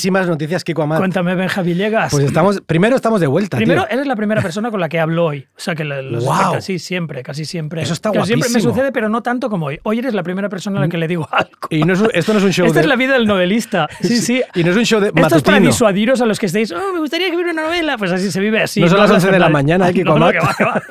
Buenísimas noticias, Kiko Amat. Cuéntame, Benja Villegas. Pues estamos, primero estamos de vuelta, Primero, tío. eres la primera persona con la que hablo hoy. O sea, que lo- los Guau. casi siempre, casi siempre. Eso está Que Siempre me guapísimo. sucede, pero no tanto como hoy. Hoy eres la primera persona a la que le digo algo. Y no es esto no es un show Esta de... es la vida del novelista. Sí, sí. Y no es un show de Esto es para matutino. disuadiros a los que estéis, oh, me gustaría hubiera una novela. Pues así se vive así. No son las hablas 11 de la mañana, eh, Kiko No, no, que va, que va.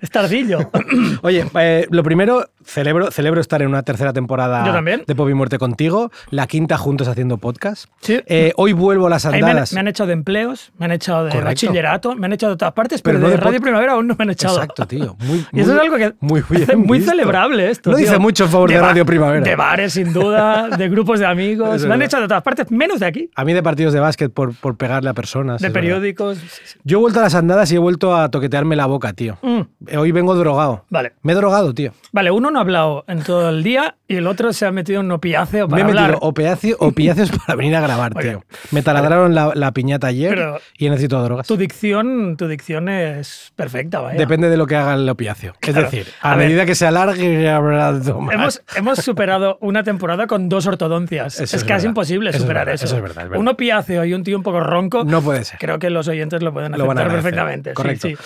Es tardillo. Oye, eh, lo primero, celebro, celebro estar en una tercera temporada Yo también. de Pop y Muerte contigo, la quinta juntos haciendo podcast. Sí. Eh, hoy vuelvo a las me han, andadas. me han echado de empleos, me han echado de Correcto. bachillerato, me han echado de todas partes, pero, Pero no de de Radio Primavera aún no me han echado. Exacto, tío. Muy, Y eso muy- es algo que muy, bien muy celebrable esto. No tío. dice mucho en favor de, Radio Primavera. De bares, sin duda, de grupos de amigos. Me han es echado de todas partes, menos de aquí. A mí de partidos de básquet por, por pegarle a personas. De es periódicos. Sí, sí. Yo he vuelto a las andadas y he vuelto a toquetearme la boca, tío. Mm, Hoy vengo drogado. Vale. Me he drogado, tío. Vale, uno no ha hablado en todo el día y el otro se ha metido en un opiáceo Me para he metido hablar. opiáceo- opiáceos para venir a grabar, tío. Me taladraron la, la piñata ayer Pero- y necesito drogas. Tu dicción, tu dicción es perfecta, vaya. Depende de lo que haga el opiáceo. Es Claro. decir, a, A ver. medida que se alargue, habrá. Hemos, hemos superado una temporada con dos ortodoncias. Eso es, es casi imposible Eso es superar verdad, eso. eso es verdad, es verdad. Un opiáceo y un tío un poco ronco. No puede ser. Creo que los oyentes lo pueden Lo van a aceptar perfectamente. Correcto. sí.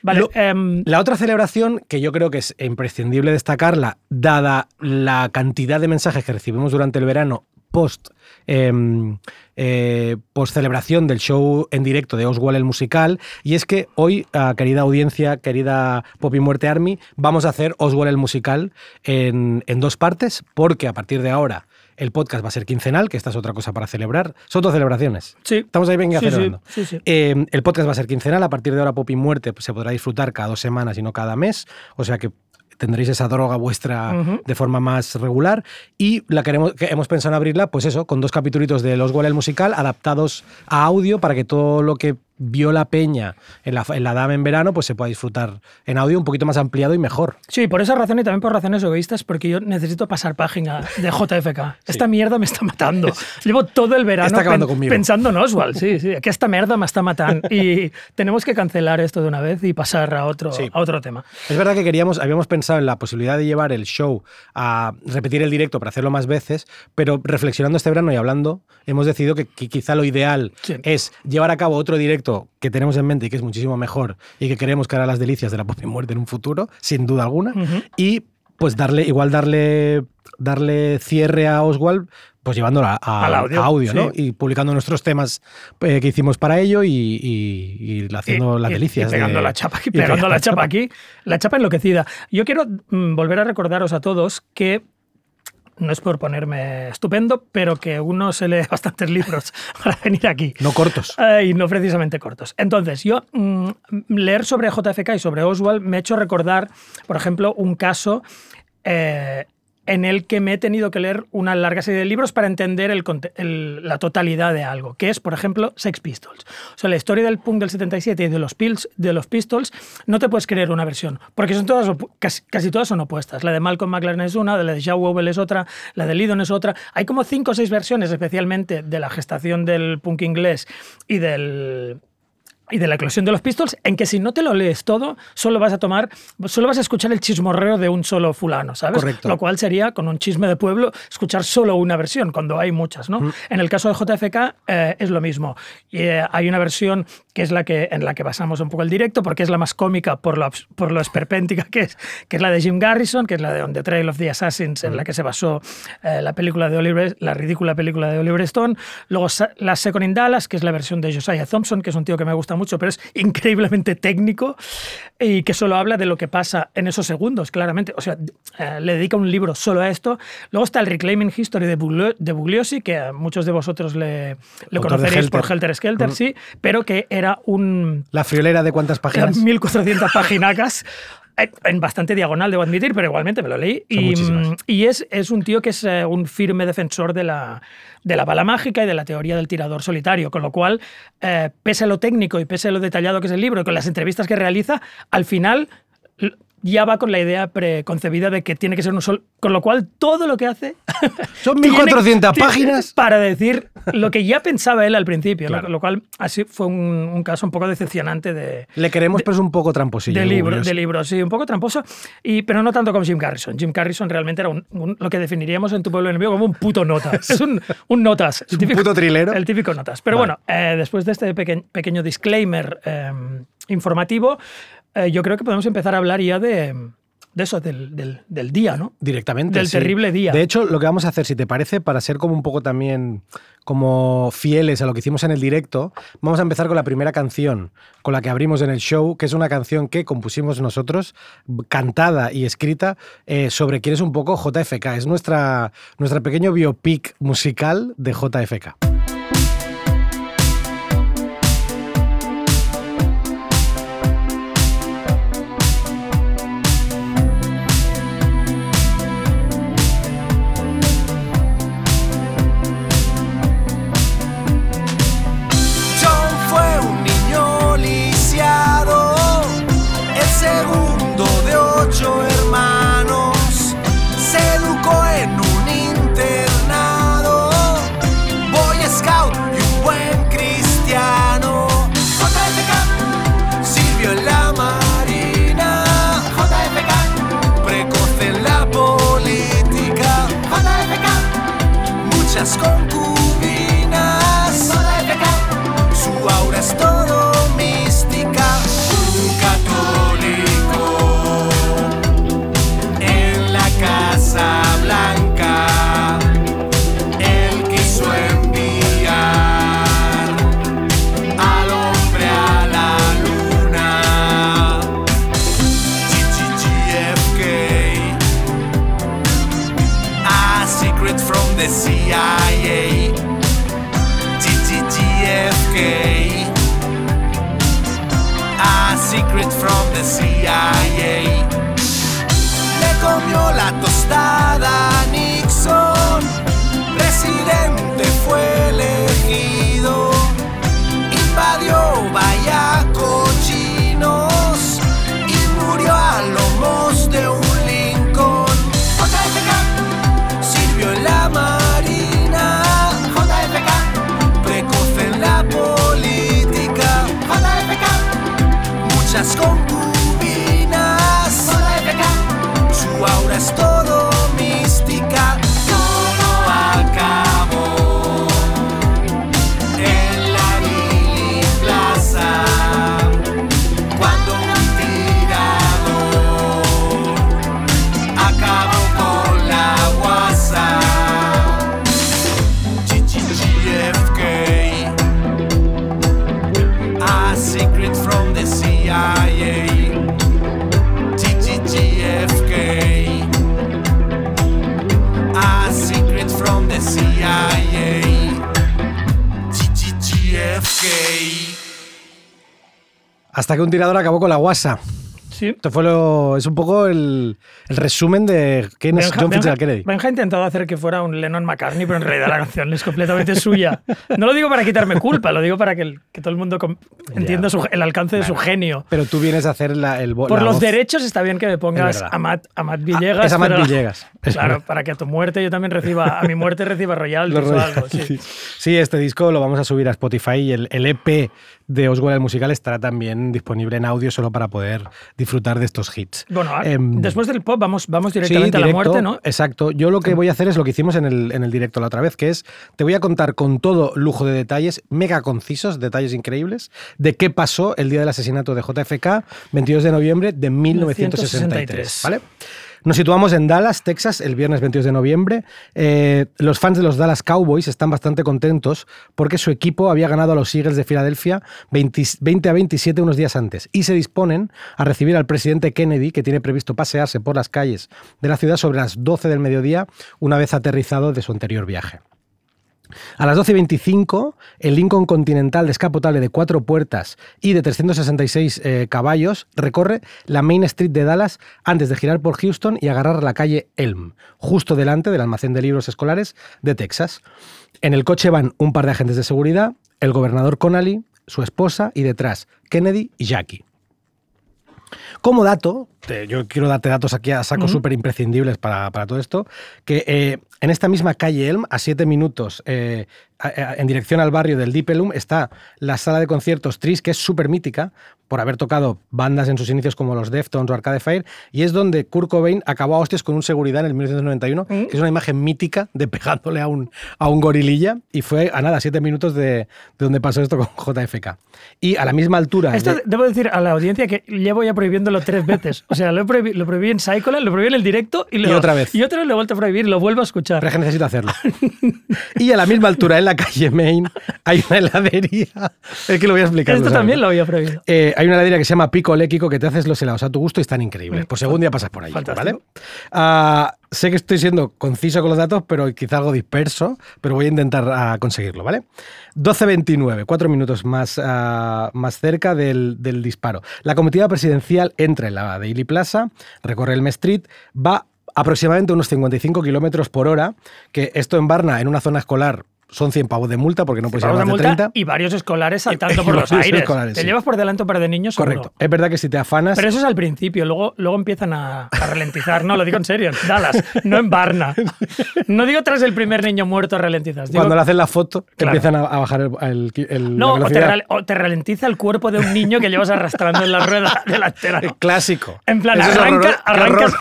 Vale, Lo- em, La otra celebración, que yo creo que es imprescindible destacarla, dada la cantidad de mensajes que recibimos durante el verano post, em, eh, post celebración del show en directo de Oswald el musical, y es que hoy, ah, querida audiencia, querida Pop y Muerte Army, vamos a hacer Oswald el musical en, en dos partes, porque a partir de ahora el podcast va a ser quincenal, que esta es otra cosa para celebrar. Son dos celebraciones. sí. Estamos ahí, venga, sí, celebrando. sí, sí. Eh, el podcast va a ser quincenal. A partir de ahora, Pop y Muerte pues, se podrá disfrutar cada dos semanas y no cada mes. O sea que tendréis esa droga vuestra de forma más regular. Y la queremos, que hemos pensado en abrirla, pues eso, con dos capítulos de Los el musical adaptados a audio para que todo lo que vio la peña en la, en la Dame en verano, pues se pueda disfrutar en audio un poquito más ampliado y mejor. Sí, por esa razón y también por razones egoístas, porque yo necesito pasar página de JFK. Esta mierda me está matando. Llevo todo el verano Está acabando pen- conmigo. pensando en Oswald, sí, sí, que esta mierda me está matando. Y tenemos que cancelar esto de una vez y pasar a otro, Sí. a otro tema. Es verdad que queríamos, habíamos pensado en la posibilidad de llevar el show a repetir el directo para hacerlo más veces, pero reflexionando este verano y hablando, hemos decidido que, que quizá lo ideal Sí. es llevar a cabo otro directo que tenemos en mente y que es muchísimo mejor y que queremos que hará las delicias de la pop y muerte en un futuro, sin duda alguna, y pues darle, igual darle, darle cierre a Oswald, pues llevándolo a, audio, a audio, ¿no? sí. Y publicando nuestros temas eh, que hicimos para ello y, y- y haciendo Y- las delicias. Y pegando de- la chapa aquí, pegando la chapa aquí. La chapa enloquecida. Yo quiero mm, volver a recordaros a todos que no es por ponerme estupendo, pero que uno se lee bastantes libros para venir aquí. No cortos. Eh, y no precisamente cortos. Entonces, yo mm, leer sobre JFK y sobre Oswald me ha hecho recordar, por ejemplo, un caso eh, en el que me he tenido que leer una larga serie de libros para entender la totalidad de algo, que es, por ejemplo, Sex Pistols. O sea, la historia del punk del 77 y de los, Pils- de los Pistols, no te puedes creer una versión, porque son todas, casi todas son opuestas. La de Malcolm McLaren es una, la de Joe Wobble es otra, la de Lydon es otra. Hay como cinco o seis versiones, especialmente de la gestación del punk inglés y del y de la eclosión de los Pistols, en que si no te lo lees todo, solo vas a tomar, solo vas a escuchar el chismorreo de un solo fulano, ¿sabes? Correcto. Lo cual sería, con un chisme de pueblo, escuchar solo una versión, cuando hay muchas, ¿no? En el caso de JFK eh, es lo mismo. Y, eh, hay una versión que es la que, en la que basamos un poco el directo, porque es la más cómica por lo, por lo esperpéntica que es, que es la de Jim Garrison, que es la de On the Trail of the Assassins, en la que se basó eh, la película de Oliver, la ridícula película de Oliver Stone. Luego la Second in Dallas, que es la versión de Josiah Thompson, que es un tío que me gusta mucho, pero es increíblemente técnico y que solo habla de lo que pasa en esos segundos, claramente. O sea, eh, le dedica un libro solo a esto. Luego está el Reclaiming History de, Buglio- de Bugliosi, que a muchos de vosotros le, le conoceréis por Helter. Helter Skelter, sí, pero que era un, La friolera de cuántas páginas. 1400 paginacas. En bastante diagonal, debo admitir, pero igualmente me lo leí. Y, es, es un tío que es eh, un firme defensor de la, de la bala mágica y de la teoría del tirador solitario. Con lo cual, eh, pese a lo técnico y pese a lo detallado que es el libro y con las entrevistas que realiza, al final ya va con la idea preconcebida de que tiene que ser un sol. Con lo cual, todo lo que hace. Son tiene- 1400 tiene- páginas. Para decir lo que ya pensaba él al principio. Claro. Lo cual, así fue un, un caso un poco decepcionante de, Le queremos, pero es un poco tramposillo. de el libro, de libro, sí, un poco tramposo, y, pero no tanto como Jim Garrison. Jim Garrison realmente era un- un- lo que definiríamos en tu pueblo enemigo como un puto notas. Es un, notas. Es un puto trilero. El típico notas. Pero Vale. bueno, eh, después de este peque- pequeño disclaimer eh, informativo, eh, yo creo que podemos empezar a hablar ya de, de eso, del, del- del día, ¿no? Directamente. Del sí. terrible día. De hecho, lo que vamos a hacer, si te parece, para ser como un poco también como fieles a lo que hicimos en el directo, vamos a empezar con la primera canción con la que abrimos en el show, que es una canción que compusimos nosotros, cantada y escrita, eh, sobre quién es un poco JFK. Es nuestra, nuestra pequeño biopic musical de JFK. Que un tirador acabó con la guasa. Sí. Esto fue lo, es un poco el, el resumen de quién es Benja- John Fitzgerald Kennedy. Benja ha intentado hacer que fuera un Lennon McCartney, pero en realidad la canción es completamente suya. No lo digo para quitarme culpa, lo digo para que, el- que todo el mundo entienda su- el alcance de su genio. Pero tú vienes a hacer la, el Por la los voz. derechos está bien que me pongas a Matt, a Matt Villegas. es a Matt pero- Villegas. Es Claro, verdad. para que a tu muerte yo también reciba, a mi muerte reciba royalties o algo. sí. este disco lo vamos a subir a Spotify y el, el EP de Oswald el musical estará también disponible en audio solo para poder disfrutar de estos hits. Bueno, a- Em, después del pop vamos, vamos Sí, directamente a la muerte, ¿no? Exacto. Yo lo que voy a hacer es lo que hicimos en el, en el directo la otra vez, que es te voy a contar con todo lujo de detalles, mega concisos, detalles increíbles, de qué pasó el día del asesinato de JFK, 22 de noviembre de 1963. 1963. ¿Vale? Nos situamos en Dallas, Texas, el viernes 22 de noviembre. Eh, los fans de los Dallas Cowboys están bastante contentos porque su equipo había ganado a los Eagles de Filadelfia 20, 20 a 27 unos días antes y se disponen a recibir al presidente Kennedy, que tiene previsto pasearse por las calles de la ciudad sobre las 12 del mediodía, una vez aterrizado de su anterior viaje. A las 12.25, el Lincoln Continental descapotable de cuatro puertas y de 366 eh, caballos recorre la Main Street de Dallas antes de girar por Houston y agarrar la calle Elm, justo delante del almacén de libros escolares de Texas. En el coche van un par de agentes de seguridad, el gobernador Connally, su esposa y detrás Kennedy y Jackie. Como dato, yo quiero darte datos aquí a saco súper imprescindibles para, para todo esto, que eh, en esta misma calle Elm, a siete minutos, eh, en dirección al barrio del Deep Elm, está la sala de conciertos Tris, que es súper mítica, por haber tocado bandas en sus inicios como los Deftones o Arcade Fire, y es donde Kurt Cobain acabó a hostias con un seguridad en el 1991, que es una imagen mítica de pegándole a un, a un gorililla, y fue a nada, siete minutos de, de donde pasó esto con JFK. Y a la misma altura... Esto de- debo decir a la audiencia que llevo ya prohibiéndolo tres veces. O sea, lo, prohibí, lo prohibí en Psycholand, lo prohibí en el directo y, lo- Y otra vez. Y otra vez lo he vuelto a prohibir y lo vuelvo a escuchar. Pero es que necesito hacerlo. y a la misma altura, en la calle Main, hay una heladería. Es que lo voy a explicar. Esto ¿lo sabes, también lo había prohibido. Eh, hay una heladería que se llama Pico Léquico que te haces los helados a tu gusto y están increíbles. Pues según día pasas por ahí, Fantástico. ¿vale? Ah, sé que estoy siendo conciso con los datos, pero quizá algo disperso, pero voy a intentar ah, conseguirlo, ¿vale? 12.29, cuatro minutos más, ah, más cerca del, del disparo. La comitiva presidencial entra en la Daily Plaza, recorre el Street, va aproximadamente unos 55 kilómetros por hora, que esto en Varna, en una zona escolar, son 100 pavos de multa porque no puedes ir a Vamos más de multa 30. y varios escolares saltando por los aires. escolares, Te sí. llevas por delante un par de niños seguro. Correcto. Es verdad que si te afanas... Pero eso es al principio, luego, luego empiezan a, a ralentizar. No, lo digo en serio, en Dallas, no en Varna. No digo tras el primer niño muerto ralentizas. Digo, Cuando le hacen la foto, Claro. empiezan a, a bajar el, el- el- no, la o te, o ralentiza el cuerpo de un niño que llevas arrastrando en la rueda delantera. ¿no? Clásico. En plan, Eso es arranca, arrancas,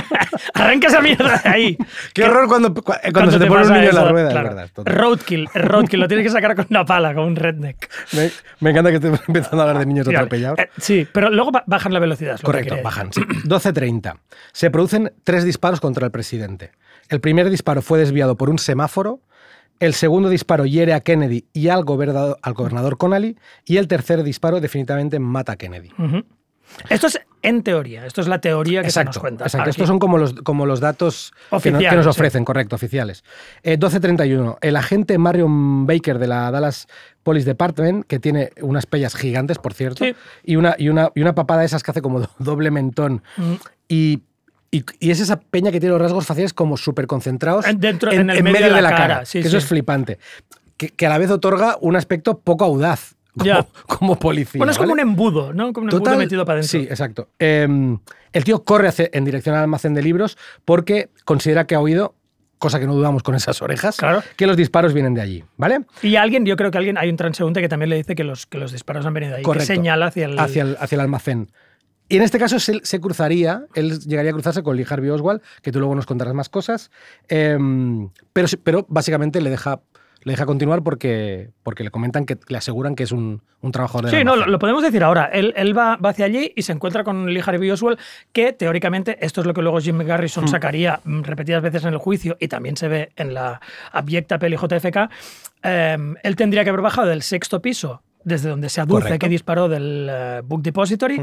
arranca esa mierda de ahí. Qué horror cuando, cu- cuando, se te, pone un niño en la rueda, claro. es verdad. total. Roadkill, roadkill, lo tienes que sacar con una pala, con un redneck. Me, me encanta que estemos empezando a hablar de niños Mira, atropellados. eh, sí, pero luego ba- bajan la velocidad. es lo que Correcto, bajan. sí. 12.30. Se producen tres disparos contra el presidente. El primer disparo fue desviado por un semáforo. El segundo disparo hiere a Kennedy y al gobernador, al gobernador Connally. Y el tercer disparo definitivamente mata a Kennedy. Ujú. Esto es en teoría, esto es la teoría que se Exacto, nos cuenta. exacto. Estos son como los, como los datos que, no- que nos sí. ofrecen, correcto, oficiales. Eh, 12.31. El agente Marion Baker de la Dallas Police Department, que tiene unas pellas gigantes, por cierto, Sí. y, una, y, una, y una papada de esas que hace como do- doble mentón. Mm. Y, y- y es esa peña que tiene los rasgos faciales como súper concentrados En- dentro- en el medio de la cara, sí, que eso es flipante. Que, que a la vez otorga un aspecto poco audaz Ya. como policía. Bueno, es como ¿vale? un embudo, ¿no? Como un embudo metido para adentro. Sí, exacto. Eh, el tío corre hacia- en dirección al almacén de libros porque considera que ha oído, cosa que no dudamos con esas orejas, Claro. que los disparos vienen de allí, ¿vale? Y alguien, yo creo que alguien, hay un transeúnte que también le dice que los, que los disparos han venido de ahí, Correcto. que señala hacia el... Hacia el, hacia el almacén. Y en este caso se, se cruzaría, él llegaría a cruzarse con Lee Harvey Oswald, que tú luego nos contarás más cosas, eh, pero, pero básicamente le deja, le deja continuar porque, porque le comentan que le aseguran que es un, un trabajador de Sí, no, lo, lo podemos decir ahora. Él, él va, va hacia allí y se encuentra con Lee Harvey Oswald, que teóricamente, esto es lo que luego Jim Garrison sacaría mm, repetidas veces en el juicio y también se ve en la abyecta peli JFK, eh, él tendría que haber bajado del sexto piso desde donde se aduce Correcto. que disparó del eh, Book Depository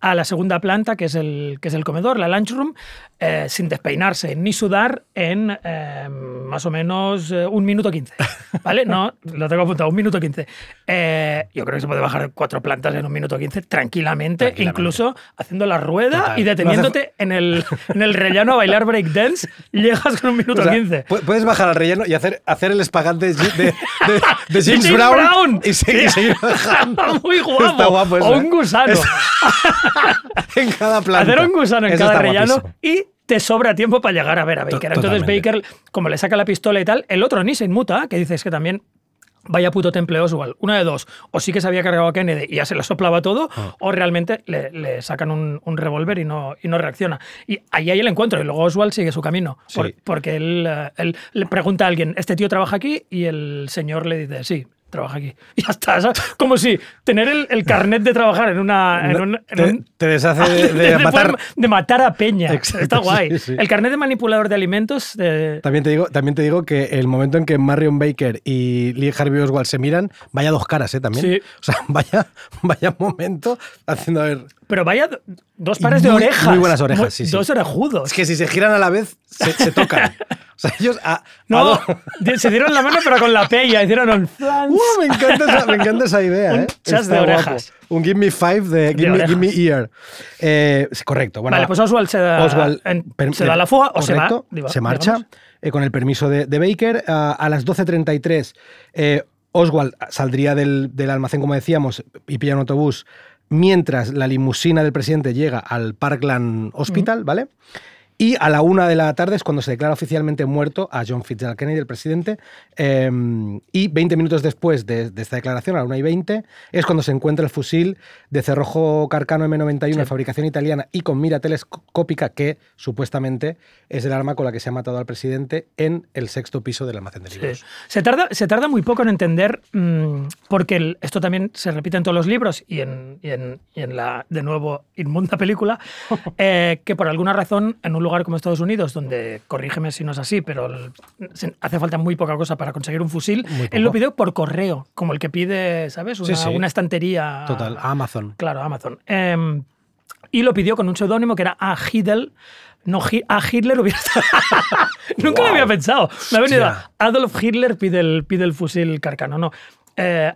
a la segunda planta, que es el, que es el comedor, la lunchroom, eh, sin despeinarse ni sudar en eh, más o menos eh, un minuto quince. ¿Vale? No, lo tengo apuntado, un minuto quince. Eh, yo creo que se puede bajar cuatro plantas en un minuto quince tranquilamente, Tranquilamente. incluso haciendo la rueda Total. y deteniéndote en, el, en el rellano a bailar breakdance, llegas con un minuto O sea, quince. pu- Puedes bajar al relleno y hacer, hacer el espagante de, de- de- de James, James Brown, Brown. y seguir, y seguir bajando. Muy guapo. Está guapo eso, o ¿eh? un gusano. En cada planta. Hacer un gusano en Eso cada rellano guapísimo. y te sobra tiempo para llegar a ver a Baker. To- Entonces totalmente. Baker, como le saca la pistola y tal, el otro ni se inmuta, que dices que también Vaya puto temple Oswald. Una de dos. O sí que se había cargado a Kennedy y ya se le soplaba todo, Ah. o realmente le, le sacan un, un revólver y no, y no reacciona. Y ahí hay el encuentro. Y luego Oswald sigue su camino. por- porque él, eh, él le pregunta a alguien, ¿este tío trabaja aquí? Y el señor le dice, sí. Trabaja aquí. Y ya está. ¿sabes? Como si tener el, el carnet de trabajar en una. En No, un- en te, un- te deshace de, de matar. de matar a Peña. Exacto, Está guay. sí, sí. El carnet de manipulador de alimentos. de- También te, digo, también te digo que el momento en que Marion Baker y Lee Harvey Oswald se miran, vaya dos caras, ¿eh? También. Sí. O sea, vaya, vaya momento haciendo a ver. Pero vaya do- dos pares de muy- orejas. muy buenas orejas, Muy- sí, sí. Dos orejudos. Es que si se giran a la vez, se, se tocan. O sea, ellos. A, a No, di- se dieron la mano, pero con la pella. Hicieron un flans. ¡Uh! me, encanta esa, me encanta esa idea, Un ¿eh? chas de Está guapo. orejas. Un give me five de give, me, orejas. give me ear. Eh, correcto. Bueno, vale, va. pues Oswald se da, Oswald en- per- se da la fuga o se va. correcto, se marcha eh, con el permiso de, de Baker. A, a las 12.33 eh, Oswald saldría del, del almacén, como decíamos, y pilla un autobús mientras la limusina del presidente llega al Parkland Hospital, ¿vale? Y a la una de la tarde es cuando se declara oficialmente muerto a John Fitzgerald Kennedy, el presidente. eh, y 20 minutos después de, de esta declaración, a la una y 20, es cuando se encuentra el fusil de cerrojo Carcano M91 de fabricación italiana y con mira telescópica, que supuestamente es el arma con la que se ha matado al presidente en el sexto piso del almacén de Sí. libros. Se, tarda, se tarda muy poco en entender, mm, porque el- esto también se repite en todos los libros y en, y en- y en la, de nuevo, inmunda película, eh, que por alguna razón, en un lugar como Estados Unidos, donde, corrígeme si no es así, pero hace falta muy poca cosa para conseguir un fusil, él lo pidió por correo, como el que pide, ¿sabes? Una, Sí, sí. una estantería. Total, a Amazon. Claro, Amazon. Em, y lo pidió con un seudónimo que era A. Hitler. No, A. Hitler hubiera estado- Nunca lo había pensado. Me ha venido. Adolf Hitler pide el, pide el fusil carcano. No. Eh,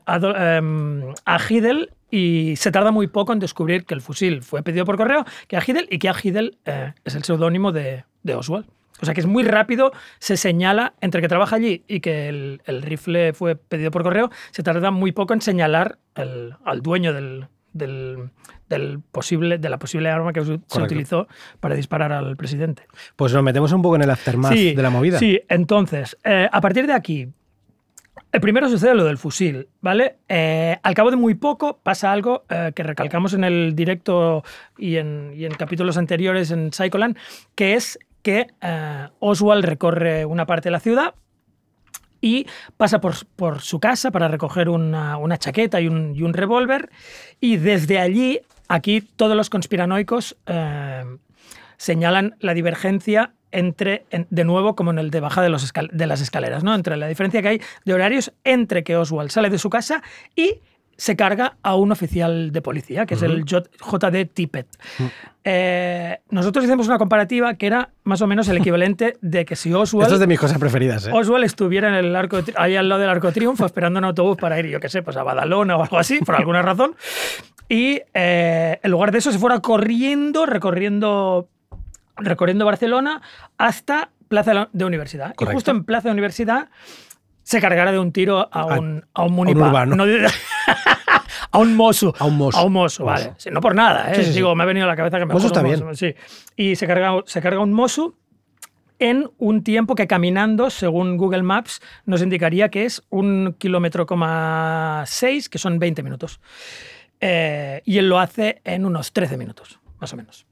em, a Hitler y se tarda muy poco en descubrir que el fusil fue pedido por correo, que a Hitler y que a Hitler eh, es el seudónimo de, de Oswald. O sea que es muy rápido, se señala entre que trabaja allí y que el, el rifle fue pedido por correo, se tarda muy poco en señalar el- al dueño del, del, del posible, de la posible arma que se utilizó para disparar al presidente. Pues nos metemos un poco en el aftermath de la movida. Sí, entonces, eh, a partir de aquí, primero sucede lo del fusil, ¿vale? Eh, al cabo de muy poco pasa algo eh, que recalcamos en el directo y en, capítulos anteriores en Psycholand, que es que eh, Oswald recorre una parte de la ciudad y pasa por, su casa para recoger una, chaqueta y un, revólver. Y desde allí, aquí todos los conspiranoicos señalan la divergencia entre, en- de nuevo, como en el de baja de, los escal- de las escaleras, ¿no? Entre la diferencia que hay de horarios entre que Oswald sale de su casa y se carga a un oficial de policía, que es el JD Tippett. Eh, nosotros hicimos una comparativa que era más o menos el equivalente de que si Oswald... Esto es de mis cosas preferidas, ¿eh? Oswald estuviera en el arco ahí al lado del Arco Triunfo esperando un autobús para ir, yo qué sé, pues a Badalona o algo así, por alguna razón. Y eh, en lugar de eso se fuera corriendo, recorriendo, recorriendo Barcelona hasta Plaza de Universidad. Y justo en Plaza de Universidad se cargara de un tiro a un, a un un urbano. No a un mozo. A un mozo. A un mozo, vale. Mozo. Sí, no por nada, ¿eh? Sí, sí, sí. Digo, me ha venido a la cabeza que me Mozo está un mozo, Sí. Y se carga, se carga un mozo en un tiempo que caminando, según Google Maps, nos indicaría que es un kilómetro coma seis, que son 20 minutos. Eh, y él lo hace en unos 13 minutos, más o menos.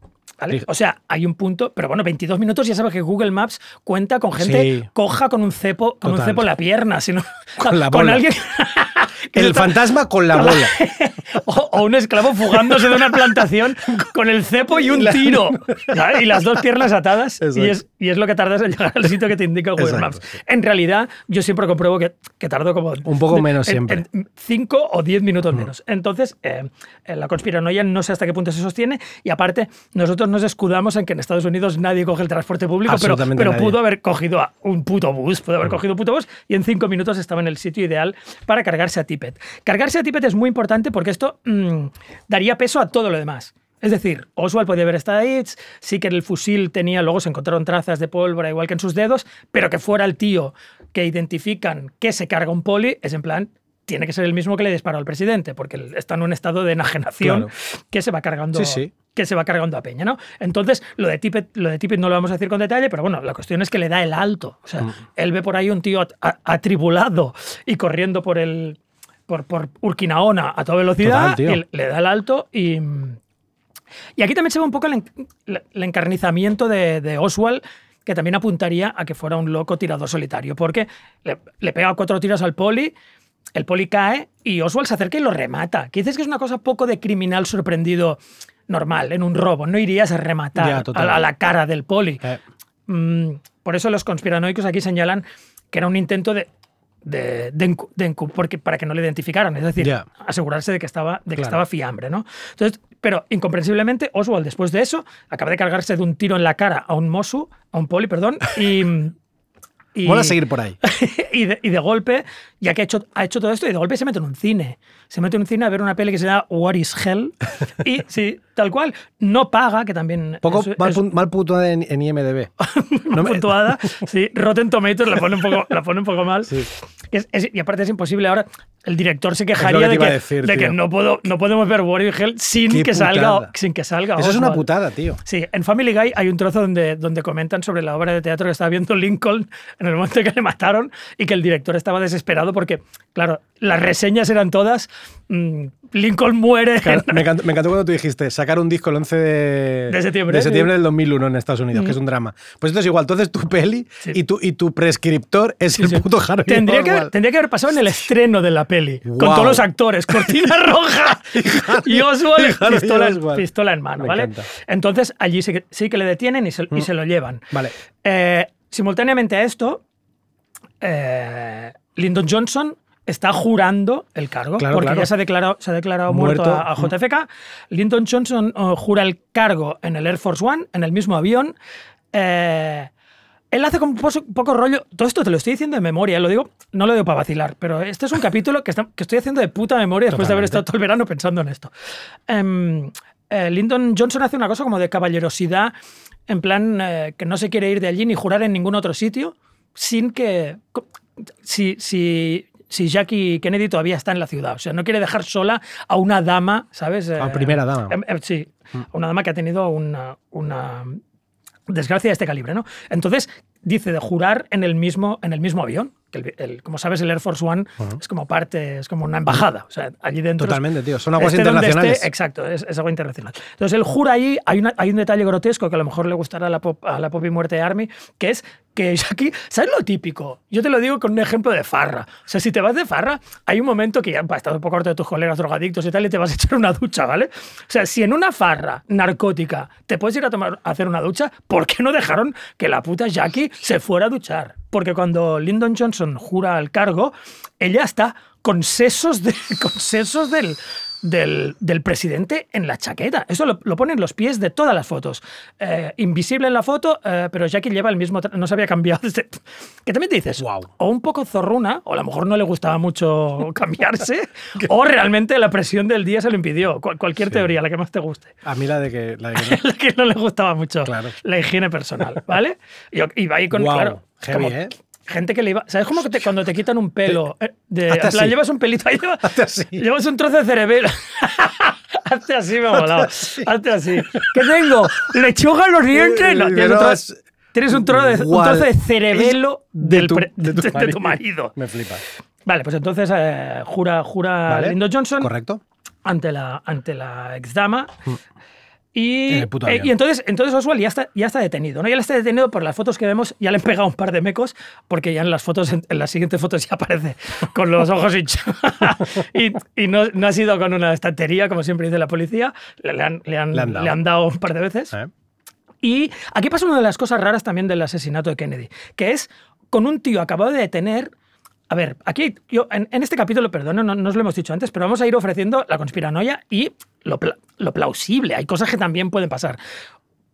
O sea, hay un punto, pero bueno, 22 minutos ya sabes que Google Maps cuenta con gente Sí. coja con un cepo, con un cepo en la pierna, sino Con la con alguien que El está- fantasma con la bola. o, o un esclavo fugándose de una plantación con el cepo y un tiro. ¿sabes? Y las dos piernas atadas. Y es, y es lo que tardas en llegar al sitio que te indica Google Exacto, Maps. En realidad, yo siempre compruebo que, que tardo como. Un poco menos en- siempre. en cinco o diez minutos menos. Entonces, eh, la conspiranoia no sé hasta qué punto se sostiene. Y aparte, nosotros nos escudamos en que en Estados Unidos nadie coge el transporte público, pero, pero pudo haber cogido a un puto bus, pudo haber cogido un puto bus y en cinco minutos estaba en el sitio ideal para cargarse a Tippett. Cargarse a Tippett es muy importante porque esto mm, daría peso a todo lo demás. Es decir, Oswald podía haber estado ahí, sí que el fusil tenía, luego se encontraron trazas de pólvora igual que en sus dedos, pero que fuera el tío que identifican que se carga un poli, es en plan, tiene que ser el mismo que le disparó al presidente, porque está en un estado de enajenación Claro. que se va cargando. Sí, sí. Que se va cargando a Peña, ¿no? Entonces, lo de Tippett, lo de Tippett no lo vamos a decir con detalle, pero bueno, la cuestión es que le da el alto. O sea, él ve por ahí un tío atribulado y corriendo por el. Por, por Urquinaona a toda velocidad, Total, le da el alto y. Y aquí también se ve un poco el, encarnizamiento de, de Oswald, que también apuntaría a que fuera un loco tirador solitario, porque le, le pega cuatro tiros al poli, el poli cae y Oswald se acerca y lo remata. Que dices que es una cosa poco de criminal sorprendido normal, en un robo. No irías a rematar Ya, a la cara del poli. Eh, Mm, por eso los conspiranoicos aquí señalan que era un intento de, de, de porque, para que no le identificaran, es decir, asegurarse de que estaba, de que Claro. estaba fiambre, ¿no? Entonces, pero incomprensiblemente, Oswald, después de eso, acaba de cargarse de un tiro en la cara a un Mosu, a un poli, perdón, y. y Mola seguir por ahí. y, de, y de golpe, ya que ha hecho, ha hecho todo esto, y de golpe se mete en un cine. Se mete en un cine a ver una peli que se llama What is Hell. Y sí, tal cual, no paga, que también. Poco es- mal, es- mal puntuada en, en IMDB. no puntuada. Sí, Rotten Tomatoes la pone un poco, la pone un poco mal. Sí. Es- y aparte es imposible ahora. El director se que quejaría te de, que, decir, de que no, puedo, no podemos ver War in Hell sin Qué que, salga, sin que salga. Eso es una putada, tío. Sí, en Family Guy hay un trozo donde, donde comentan sobre la obra de teatro que estaba viendo Lincoln en el momento en que le mataron y que el director estaba desesperado porque, claro, las reseñas eran todas mm, Lincoln muere. Claro, me, encantó, me encantó cuando tú dijiste sacar un disco el 11 de, De septiembre, de septiembre del 2001 en Estados Unidos, que es un drama. Pues esto es igual. Entonces tu peli Sí. y, tu, y tu prescriptor es Sí, el sí. puto Harvey Tendría que, haber, tendría que haber pasado en el estreno de la peli, con todos los actores, cortina roja y Oswald y pistola, Oswald. pistola en mano, Me ¿vale? encanta. Mm. Entonces allí sí que, sí que le detienen y se, y se lo llevan. Vale. Eh, simultáneamente a esto, eh, Lyndon Johnson está jurando el cargo, Claro, porque claro. ya se ha declarado, se ha declarado muerto, Muerto. a, a JFK. Lyndon Johnson eh, jura el cargo en el Air Force One, en el mismo avión. Eh, él hace como poco, poco rollo. Todo esto te lo estoy diciendo de memoria, lo digo, no lo digo para vacilar, pero este es un capítulo que, está- que estoy haciendo de puta memoria después de haber Totalmente. estado todo el verano pensando en esto. Em, eh, Lyndon Johnson hace una cosa como de caballerosidad, en plan eh, que no se quiere ir de allí ni jurar en ningún otro sitio, sin que. Si, si, si Jackie Kennedy todavía está en la ciudad. O sea, no quiere dejar sola a una dama, ¿sabes? A Eh, primera dama. em, em, sí, a una dama que ha tenido una, una desgracia de este calibre, ¿no? Entonces dice de jurar en el mismo, en el mismo avión. Que el- el- como sabes, el Air Force One es como parte, es como una embajada. O sea, allí dentro. Totalmente, tío. Son aguas donde internacionales. esté, exacto, es, es algo internacional. Entonces, él jura ahí, hay, una- hay un detalle grotesco que a lo mejor le gustará a la, pop, a la pop y muerte de Army, que es que Jackie, ¿sabes lo típico? Yo te lo digo con un ejemplo de farra. O sea, si te vas de farra, hay un momento que ya estás un poco harto de tus colegas drogadictos y tal, y te vas a echar una ducha, ¿vale? O sea, si en una farra narcótica te puedes ir a, tomar, a hacer una ducha, ¿por qué no dejaron que la puta Jackie se fuera a duchar? Porque cuando Lyndon Johnson jura el cargo, ella está con sesos, de, con sesos del, del, del presidente en la chaqueta. Eso lo, lo ponen los pies de todas las fotos. Eh, invisible en la foto, eh, pero Jackie lleva el mismo... No se había cambiado desde... Que también te dices, Guau. o un poco zorruna, o a lo mejor no le gustaba mucho cambiarse, o realmente la presión del día se lo impidió. Cual- cualquier teoría, la que más te guste. A mí la de que. La de que no. La que no le gustaba mucho Claro. la higiene personal, ¿vale? Y, y va ahí con, claro, heavy, como ¿eh? Gente que le iba... ¿Sabes cómo que te- cuando te quitan un pelo? eh, De, hazte en plan, así. llevas un pelito ahí, así. llevas un trozo de cerebelo. Hazte así, me ha molado. Hazte así. ¿Qué tengo? ¿Lechuga en los dientes? No, Eh, tienes, pero un trozo, es- tienes un trozo de, un trozo de cerebelo de tu- pre- de tu de tu marido. Me flipa. Vale, pues entonces eh, jura, jura Vale. Lyndon Johnson Correcto. ante la, ante la exdama. Y. En eh, y entonces, entonces Oswald ya está, ya está detenido. ¿no? Ya le está detenido por las fotos que vemos. Ya le han pegado un par de mecos, porque ya en las fotos, en, en las siguientes fotos ya aparece con los ojos hinchados. y y no, no ha sido con una estantería, como siempre dice la policía. Le, le han, le han- Le han dado. le han dado un par de veces. ¿Eh? Y aquí pasa una de las cosas raras también del asesinato de Kennedy, que es con un tío acabado de detener. A ver, aquí yo en, este capítulo, perdón, no, no os lo hemos dicho antes, pero vamos a ir ofreciendo la conspiranoia y lo, lo plausible. Hay cosas que también pueden pasar.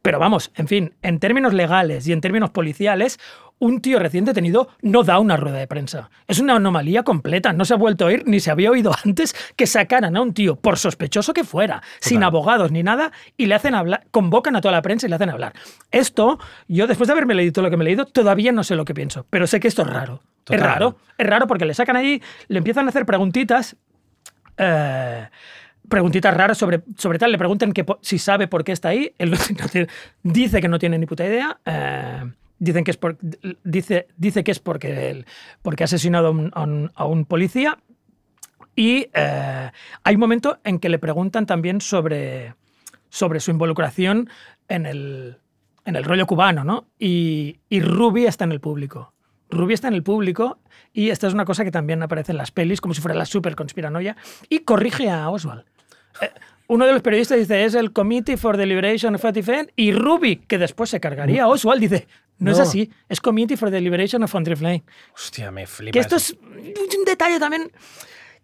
Pero vamos, en fin, en términos legales y en términos policiales, un tío recién detenido no da una rueda de prensa. Es una anomalía completa. No se ha vuelto a oír ni se había oído antes que sacaran a un tío, por sospechoso que fuera, sin abogados ni nada, y le hacen hablar, convocan a toda la prensa y le hacen hablar. Esto, yo después de haberme leído todo lo que me he leído, todavía no sé lo que pienso, pero sé que esto es raro. Total. Es raro, es raro porque le sacan allí, le empiezan a hacer preguntitas. eh, preguntitas raras sobre, sobre tal, le preguntan que si sabe por qué está ahí, él no tiene- dice que no tiene ni puta idea, eh, dicen que es por- dice, dice que es porque, él- porque ha asesinado a un, a un- a un policía y eh, hay un momento en que le preguntan también sobre, sobre su involucración en el, en el rollo cubano, ¿no? Y, y Ruby está en el público. Ruby está en el público y esta es una cosa que también aparece en las pelis, como si fuera la super conspiranoia, y corrige a Oswald. Eh, uno de los periodistas dice, es el Committee for the Liberation of Fatty Flame, y Ruby, que después se cargaría a Oswald, dice, no, es No. así, es Committee for the Liberation of Flame. Hostia, me flipa. Que esto es un detalle también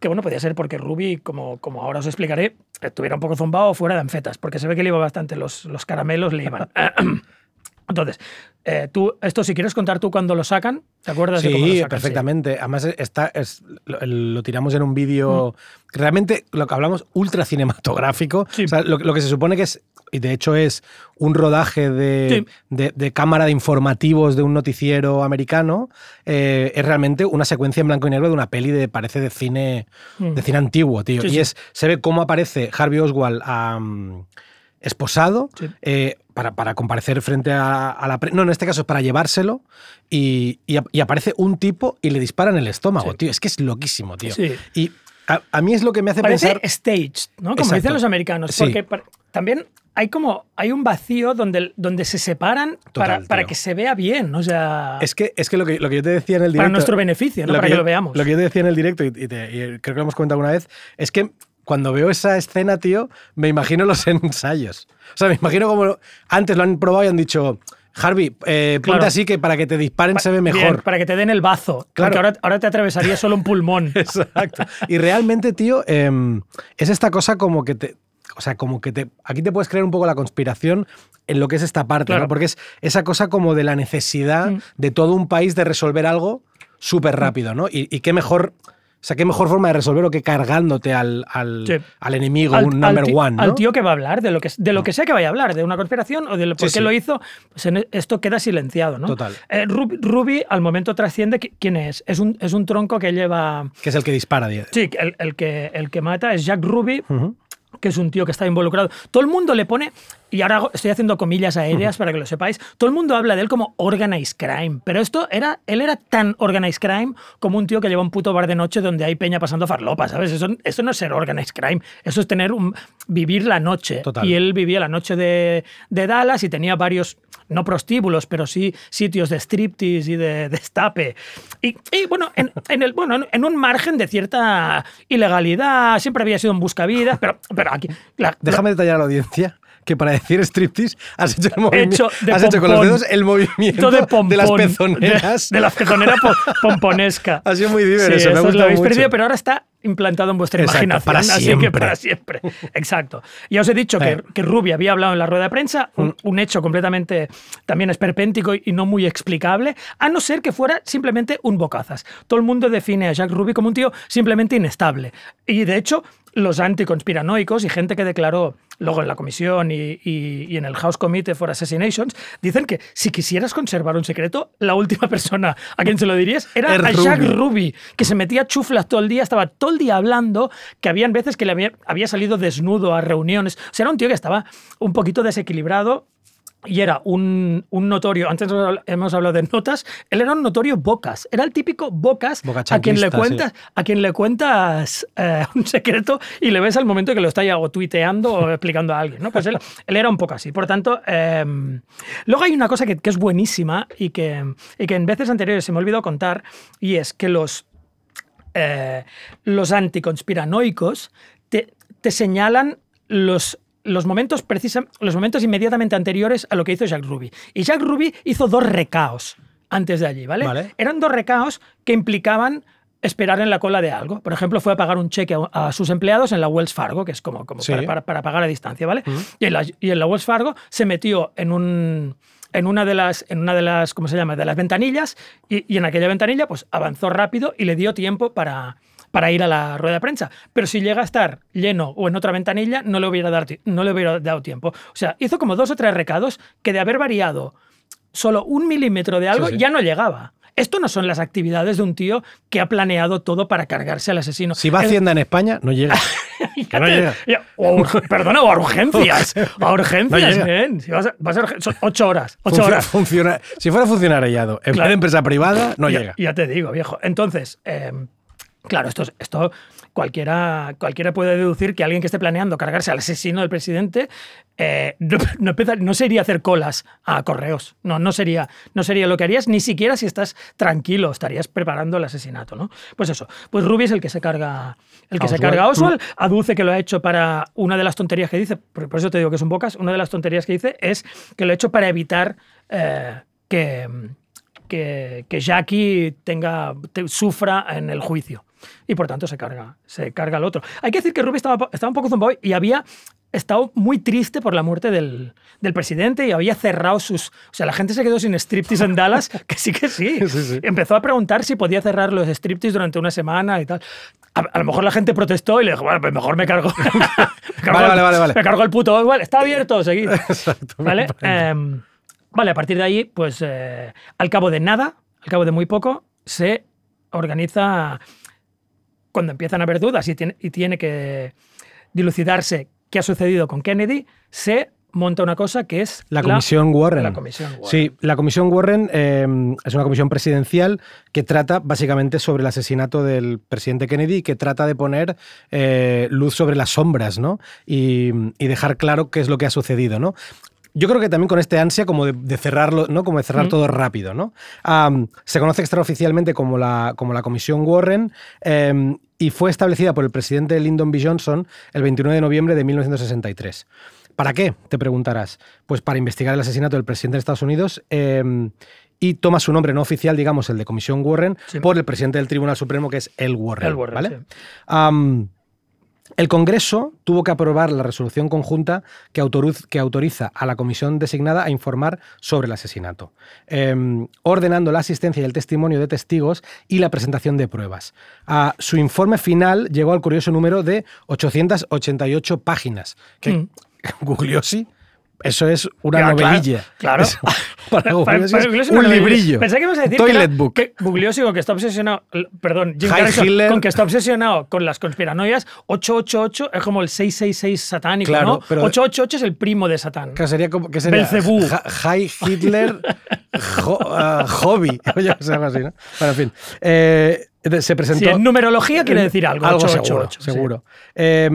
que bueno, podía ser porque Ruby, como, como ahora os explicaré, estuviera un poco zumbado fuera de anfetas, porque se ve que le iba bastante, los, los caramelos le iban. Entonces, eh, tú, esto si quieres contar tú cuando lo sacan, ¿te acuerdas de cómo lo Sí, sacan? perfectamente. Además, está, es, lo, lo tiramos en un vídeo realmente lo que hablamos ultra cinematográfico. Sí. O sea, lo, lo que se supone que es, y de hecho es un rodaje de, Sí. de- de cámara de informativos de un noticiero americano, eh, es realmente una secuencia en blanco y negro de una peli de, parece, de cine, de cine antiguo, tío. Mm. Sí, y sí. es, se ve cómo aparece Harvey Oswald am, esposado Sí. eh, para, para comparecer frente a, a la prensa. No, en este caso es para llevárselo y, y ap- y aparece un tipo y le dispara en el estómago, Sí. tío. Es que es loquísimo, tío. Sí. Y a, a mí es lo que me hace Parece pensar. staged, ¿no? Como Exacto. dicen los americanos. Porque también hay como hay un vacío donde, donde se separan para, Total, para que se vea bien. O sea, Es que, es que, lo, que lo que yo te decía en el directo. para nuestro beneficio, ¿no? para que, yo- lo veamos. Lo que yo te decía en el directo, y, y te- y creo que lo hemos comentado alguna vez, es que cuando veo esa escena, tío, me imagino los ensayos. O sea, me imagino como antes lo han probado y han dicho, Harvey, eh, ponte Claro. así que para que te disparen se ve Bien, mejor. para que te den el bazo. Claro. Porque ahora, ahora te atravesaría solo un pulmón. Exacto. Y realmente, tío, em, es esta cosa como que te. O sea, como que te. Aquí te puedes creer un poco la conspiración en lo que es esta parte, Claro. ¿no? Porque es esa cosa como de la necesidad Mm. de todo un país de resolver algo súper rápido, ¿no? Y, y qué mejor. O sea, qué mejor forma de resolverlo que cargándote al, al, Sí. al enemigo, al, un number ti- one. ¿no? al tío que va a hablar, de lo que, de lo que sea que vaya a hablar, de una conspiración o de lo, por Sí, qué sí. lo hizo, pues en- esto queda silenciado, ¿no? Total. Eh, Ruby, Ruby, al momento trasciende qui- quién es. Es un, es un tronco que lleva... Que es el que dispara. tío. Sí, el, el que, el que mata es Jack Ruby. Que es un tío que está involucrado. Todo el mundo le pone, y ahora estoy haciendo comillas aéreas para que lo sepáis, todo el mundo habla de él como organized crime, pero esto era, él era tan organized crime como un tío que lleva un puto bar de noche donde hay peña pasando farlopa, ¿sabes? Eso, eso no es ser organized crime, eso es tener un, vivir la noche. Total. Y él vivía la noche de, de Dallas y tenía varios, no prostíbulos, pero sí sitios de striptease y de destape. Y, y, bueno, en, en el, bueno, en- un margen de cierta ilegalidad, siempre había sido un buscavidas, pero, pero aquí... la- Déjame detallar a la audiencia que para decir striptease has hecho el movimiento. hecho de has hecho con los dedos el movimiento de, de, pompón, las de- pezoneras. De, la pezonera po- pomponesca. Ha sido muy divertido, Sí, me ha eso lo gustado habéis mucho. perdido, pero ahora está implantado en vuestra Exacto, imaginación. para así que siempre. para siempre. Exacto. Ya os he dicho que, Eh. que Ruby había hablado en la rueda de prensa, Mm. un, un hecho completamente también esperpéntico y no muy explicable, a no ser que fuera simplemente un bocazas. Todo el mundo define a Jack Ruby como un tío simplemente inestable. Y de hecho, los anticonspiranoicos y gente que declaró luego en la comisión y, y- y en el House Committee for Assassinations dicen que si quisieras conservar un secreto, la última persona a quien se lo dirías era Es a Jack Ruby. Ruby, que se metía chuflas todo el día, estaba todo el día hablando, que habían veces que le había, había salido desnudo a reuniones. O sea, era un tío que estaba un poquito desequilibrado y era un, un notorio, antes hemos hablado de notas, él era un notorio bocas, era el típico bocas Boca a quien le cuentas, a quien le cuentas eh, un secreto y le ves al momento que lo está ya o tuiteando o explicando a alguien, ¿no? Pues él, él era un poco así. Por tanto, eh, luego hay una cosa que, que es buenísima y que, y que en veces anteriores se me olvidó contar y es que los eh, los anticonspiranoicos te, te señalan los, los, momentos precisa- los momentos inmediatamente anteriores a lo que hizo Jack Ruby. Y Jack Ruby hizo dos recaos antes de allí, ¿vale? Vale. Eran dos recaos que implicaban esperar en la cola de algo. Por ejemplo, fue a pagar un cheque a, a sus empleados en la Wells Fargo, que es como, como Sí. para, para- para pagar a distancia, ¿vale? y, en la, y en la Wells Fargo se metió en un en una de las en una de las cómo se llama de las ventanillas y, y en aquella ventanilla pues avanzó rápido y le dio tiempo para para ir a la rueda de prensa. Pero si llega a estar lleno o en otra ventanilla, no le hubiera dado, no le hubiera dado tiempo. O sea, hizo como dos o tres recados que de haber variado solo un milímetro de algo Sí, sí. ya no llegaba. Esto no son las actividades de un tío que ha planeado todo para cargarse al asesino. Si va a Hacienda en España, no llega. que no llega. O perdona, o a urgencias. A urgencias, No llega. nen. Si vas a, vas a son ocho horas. Ocho Funcio- horas. funciona- si fuera funcionariado en Claro. de empresa privada, no ya, llega. Ya te digo, viejo. Entonces, eh, claro, esto, es- esto cualquiera, cualquiera puede deducir que alguien que esté planeando cargarse al asesino del presidente eh, no, no, empeza- no sería hacer colas a correos. No, no sería, no sería lo que harías, ni siquiera si estás tranquilo, estarías preparando el asesinato, ¿no? Pues eso. Pues Ruby es el que se carga, el que se carga a Oswald, aduce que lo ha hecho para una de las tonterías que dice, por por eso te digo que son pocas, una de las tonterías que dice es que lo ha hecho para evitar eh, que, que, que Jackie tenga, te- sufra en el juicio. Y por tanto se carga, se carga al otro. Hay que decir que Ruby estaba, estaba un poco zomboy y había estado muy triste por la muerte del, del presidente y había cerrado sus... O sea, la gente se quedó sin striptease en Dallas, que sí que sí. Sí, sí. Empezó a preguntar si podía cerrar los striptease durante una semana y tal. A, a lo mejor la gente protestó y le dijo, bueno, pues mejor me cargo. me cargo Vale, el- vale, vale. Me cargo el puto Oswald. Está abierto, seguid. Exacto. ¿Vale? Em, vale, a partir de ahí, pues eh, al cabo de nada, al cabo de muy poco, se organiza, cuando empiezan a haber dudas y tiene, y tiene que dilucidarse qué ha sucedido con Kennedy, se monta una cosa que es La comisión Warren. La comisión Warren. Sí, la comisión Warren eh, es una comisión presidencial que trata básicamente sobre el asesinato del presidente Kennedy y que trata de poner eh, luz sobre las sombras, ¿no? Y, y dejar claro qué es lo que ha sucedido, ¿no? Yo creo que también con este ansia como de, de cerrarlo, ¿no? Como de cerrar Mm. todo rápido, ¿no? Se conoce extraoficialmente como la, como la Comisión Warren em, y fue establecida por el presidente Lyndon B. Johnson el 29 de noviembre de 1963. ¿Para qué? Te preguntarás. Pues para investigar el asesinato del presidente de Estados Unidos em, y toma su nombre no oficial, digamos, el de Comisión Warren, Sí. por el presidente del Tribunal Supremo, que es El Warren. El Warren, ¿vale? sí. El Congreso tuvo que aprobar la resolución conjunta que, autoriz- que autoriza a la comisión designada a informar sobre el asesinato, em, ordenando la asistencia y el testimonio de testigos y la presentación de pruebas. Ah, su informe final llegó al curioso número de 888 páginas, que Mm. Gugliosi, eso es una Claro, novelilla. claro. Eso, para Para- para es Gugliosi un librillo. Pensé que ibas a decir Toilet que, book. que Bugliosi con que está obsesionado, perdón, Jim Hitler. con que está obsesionado con las conspiranoias, 888 es como el 666 satánico, Claro, ¿no? pero- 888 es el primo de Satán. Que sería como que sería High Hitler jo- ah, Hobby. Oye, o sea, algo así, ¿no? Bueno, en fin. Eh, se presentó. Sí, en numerología quiere decir algo, Algo 888, sí. seguro. seguro. Eh,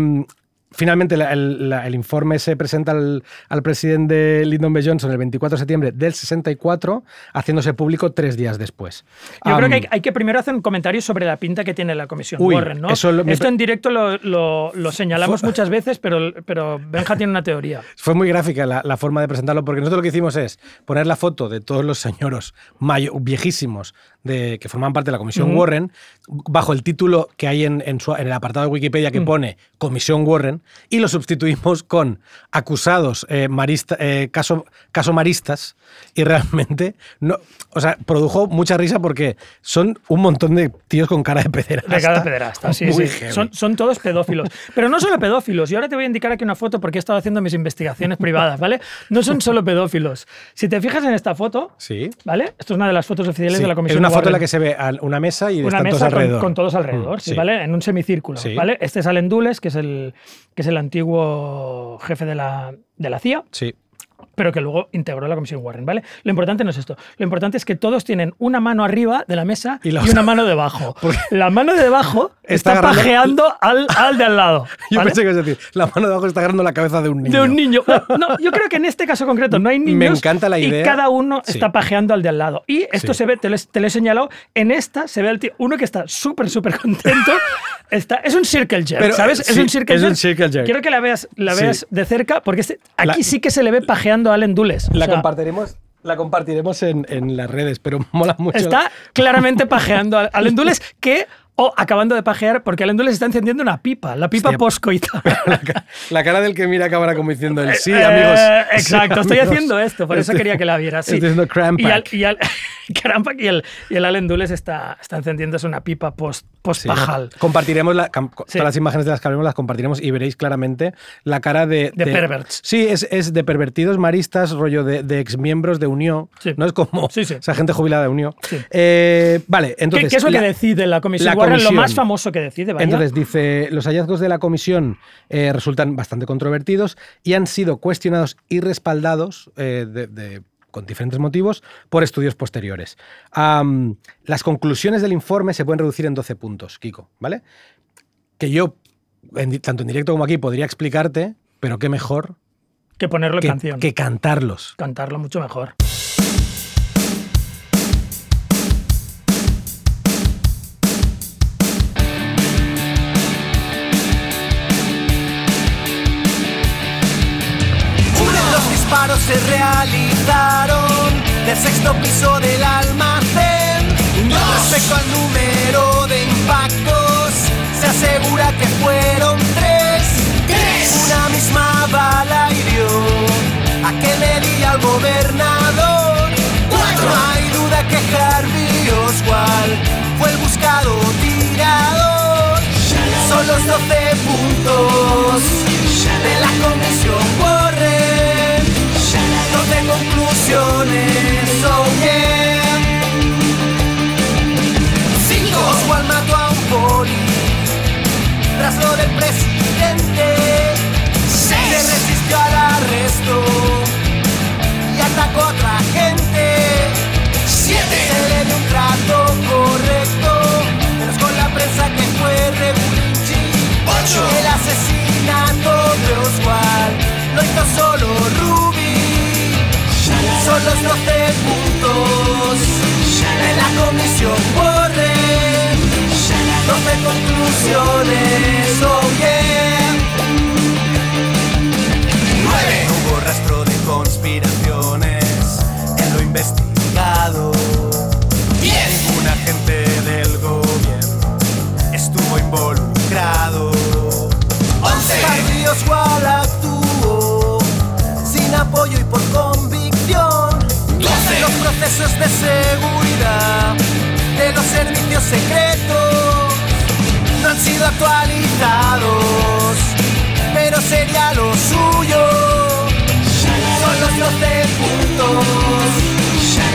Finalmente, la- el, la- el informe se presenta al, al presidente Lyndon B. Johnson el 24 de septiembre del 64, haciéndose público tres días después. Yo creo que hay, hay que primero hacer un comentario sobre la pinta que tiene la comisión Uy, Warren, ¿no? eso lo- me Esto en directo lo, lo- lo señalamos Fue- muchas veces, pero, pero Benja tiene una teoría. Fue muy gráfica la, la forma de presentarlo, porque nosotros lo que hicimos es poner la foto de todos los señoros mayo- viejísimos de, que forman parte de la Comisión Ujú. Warren, bajo el título que hay en, en su- en el apartado de Wikipedia que Mm. pone Comisión Warren, y lo sustituimos con acusados eh, marista- eh, caso, caso maristas, y realmente, no, o sea, produjo mucha risa porque son un montón de tíos con cara de pederasta. De cada pederasta, sí, sí. Son, son todos pedófilos. Pero no solo pedófilos. Y ahora te voy a indicar aquí una foto porque he estado haciendo mis investigaciones privadas, ¿vale? No son solo pedófilos. Si te fijas en esta foto, Sí. ¿vale? Esto es una de las fotos oficiales Sí, de la Comisión una foto en la que se ve una mesa y una mesa con, alrededor. con todos alrededor, Mm, sí, ¿vale? En un semicírculo, Sí. ¿vale? Este es Alendules, que es el, que es el antiguo jefe de la, de la CIA, Sí. Pero que luego integró la Comisión Warren, ¿vale? Lo importante no es esto. Lo importante es que todos tienen una mano arriba de la mesa Y y, la una otra- mano debajo. La mano de debajo Está está, pajeando al, al de al lado. Yo ¿vale? pensé que a decir, la mano de abajo está agarrando la cabeza de un niño. De un niño. No, yo creo que en este caso concreto no hay Me niños. encanta la idea. Y cada uno Sí. está pajeando al de al lado. Y esto Sí. se ve, te lo, he- te lo he señalado, en esta se ve el tío, uno que está súper, súper contento. Está, es un circle jerk, Pero, ¿sabes? sí, es un circle es jerk. un circle jerk. Quiero que la veas, la veas de cerca, porque este- aquí La- sí que se le ve pajeando a Allen Dulles. La O sea, compartiremos, la compartiremos en, en las redes, pero mola mucho. Está claramente pajeando a Allen Dulles, que O acabando de pajear porque Allen Dulles está encendiendo una pipa, la pipa Hostia. postcoital. La, la cara del que mira acabará como diciendo el sí, Eh, amigos. Exacto, Sí, estoy amigos. haciendo esto, por eso quería que la vieras. Sí. estoy haciendo cram y, al, y, al, Crampack y el, y el Allen Dulles está, está encendiéndose una pipa post, post Sí. pajal. Compartiremos la- todas las imágenes de las que hablemos, las compartiremos y veréis claramente la cara de. De perverts. Sí, es, es de pervertidos maristas, rollo de, de exmiembros de Unión. No es como esa gente jubilada de Unión. Eh, vale, ¿Qué, entonces. qué es lo que decide la comisión la Warren? Lo comisión. más famoso que decide, vaya. Entonces dice, los hallazgos de la comisión eh, resultan bastante controvertidos y han sido cuestionados y respaldados eh, de- de- con diferentes motivos por estudios posteriores. Las conclusiones del informe se pueden reducir en 12 puntos, Kiko, ¿vale? Que yo, en tanto en directo como aquí, podría explicarte, pero qué mejor que ponerlo en canción. que cantarlos. Cantarlo mucho mejor. Se realizaron del sexto piso del almacén. Con respecto al número de impactos, se asegura que fueron tres. Una misma bala hirió a Kennedy y al gobernador. No hay duda que Harvey Oswald fue el buscado tirador. Son los 12 puntos otra gente. 7. Se le dio un trato correcto, menos con la prensa que fue rebulinchi. 8. El asesinato de Oswald lo hizo solo Ruby. Son los 12 puntos de la comisión Warren. 12 conclusiones, oh yeah. 9. No hubo rastro Oswald actuó sin apoyo y por convicción. 12. Los procesos de seguridad de los servicios secretos no han sido actualizados, pero sería lo suyo. Son los 12 puntos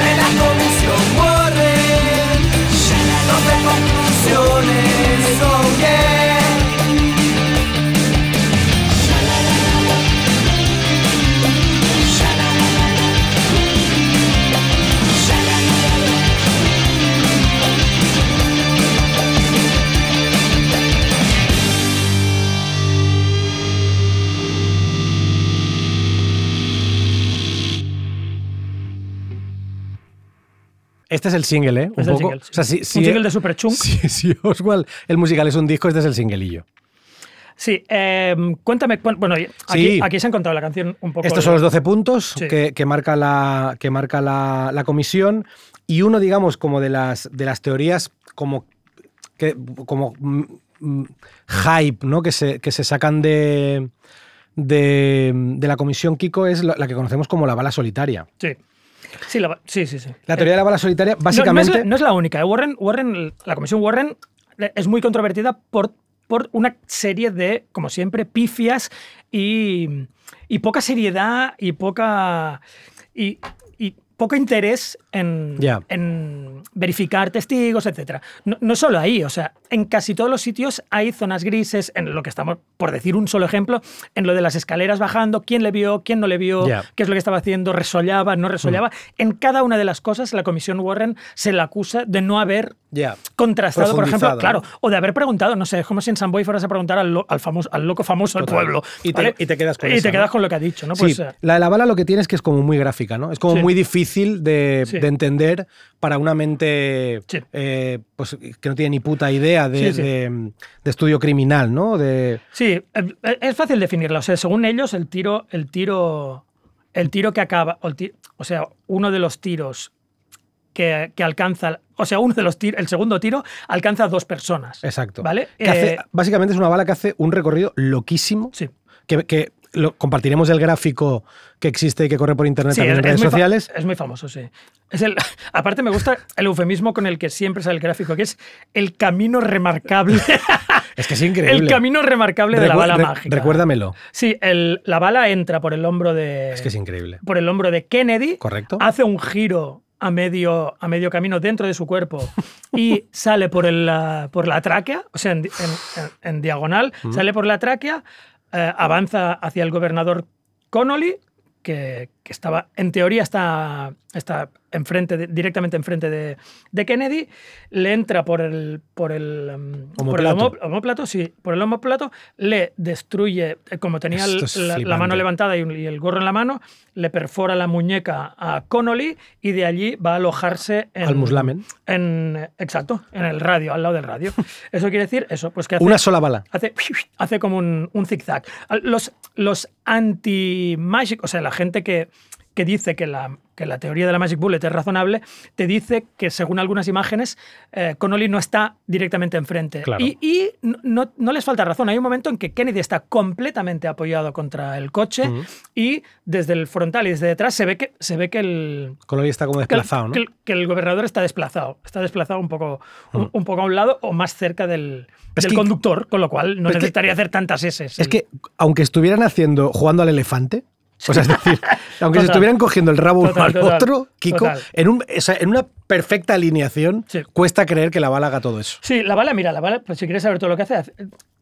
de la comisión Warren. 12 conclusiones, oh yeah. Este es el single, ¿eh? Un poco. single, sí. O sea, si- Un si- single de Superchunk. Si, si Oswald, el musical es un disco, este es el singleillo. Sí, eh, cuéntame. cu- Bueno, aquí, Sí. aquí se ha encontrado la canción un poco. Estos son los 12 puntos Sí. que, que marca, la, que marca la, la comisión y uno, digamos, como de las, de las teorías como, que, como mm, mm, hype, ¿no? Que se, que se sacan de, de, de la comisión Kiko es la, la que conocemos como la bala solitaria. Sí. Sí, la- sí, sí, sí. La teoría de la bala solitaria, básicamente... No, es, la, no es la única. ¿eh? Warren, Warren, la comisión Warren eh, es muy controvertida por, por una serie de, como siempre, pifias y, y poca seriedad y poca. Y poco interés en, verificar testigos, etc. No, no solo ahí, o sea, en casi todos los sitios hay zonas grises, en lo que estamos, por decir un solo ejemplo, en lo de las escaleras bajando, quién le vio, quién no le vio, qué es lo que estaba haciendo, resollaba, no resollaba. En cada una de las cosas, la comisión Warren se le acusa de no haber contrastado, por ejemplo, claro, o de haber preguntado, no sé, es como si en San Boy fueras a preguntar al, lo- al, famoso, al loco famoso del pueblo. Y te- y te quedas con Y esa, te quedas ¿no? con lo que ha dicho, ¿no? Pues, sí, eh, la de la bala lo que tiene es que es como muy gráfica, ¿no? Es como Sí. muy difícil de, Sí. de entender para una mente Sí. eh, pues, que no tiene ni puta idea de, Sí, sí. de- de estudio criminal, ¿no? Sí, eh, es fácil definirla. O sea, según ellos, el tiro, el tiro, el tiro que acaba, o, sea, uno de los tiros que, que alcanza, o sea, uno de los tiros, el segundo tiro alcanza a dos personas. Exacto. ¿Vale? Que hace- Eh, básicamente es una bala que hace un recorrido loquísimo. sí. Que, que lo- compartiremos el gráfico que existe y que corre por internet Sí, también en redes sociales. es muy famoso, sí. Es el, aparte me gusta el eufemismo con el que siempre sale el gráfico, que es el camino remarcable. Es que es increíble. el camino remarcable de la bala re- mágica. Recuérdamelo. Sí, el- la bala entra por el hombro de. Es que es increíble. por el hombro de Kennedy. Correcto. Hace un giro a medio, a medio camino dentro de su cuerpo y sale por, el, por la tráquea, o sea, en, di- en- en- en diagonal, sale por la tráquea, eh, avanza hacia el gobernador Connolly, que, que estaba, en teoría está, está enfrente de- directamente enfrente de, de Kennedy, le entra por el, por el, mm, por el Omóplato. homo- homóplato, sí, por el le destruye, eh, como tenía la, mano levantada y el gorro en la mano, le perfora la muñeca a Connolly y de allí va a alojarse en, Al muslamen. en exacto, en el radio, al lado del radio. Eso quiere decir eso, pues que hace, Una sola bala. hace, hace como un, un zigzag. Los, los anti-magic, o sea, la gente que, que dice que la, que la teoría de la Magic Bullet es razonable, te dice que según algunas imágenes, eh, Connolly no está directamente enfrente. Claro. Y, y no, no les falta razón. Hay un momento en que Kennedy está completamente apoyado contra el coche y desde el frontal y desde detrás se ve que, se ve que el, Connolly está como que el- desplazado, ¿no? que el, que el gobernador está desplazado. Está desplazado un poco, un, un poco a un lado o más cerca del, del que- conductor, con lo cual no necesitaría hacer tantas S. Es que, aunque estuvieran haciendo, jugando al elefante, o sea, es decir, aunque se estuvieran cogiendo el rabo uno al otro, Kiko, en, un, o sea, en una perfecta alineación, Sí. cuesta creer que la bala haga todo eso. Sí, la bala, mira, la bala, pues si quieres saber todo lo que hace,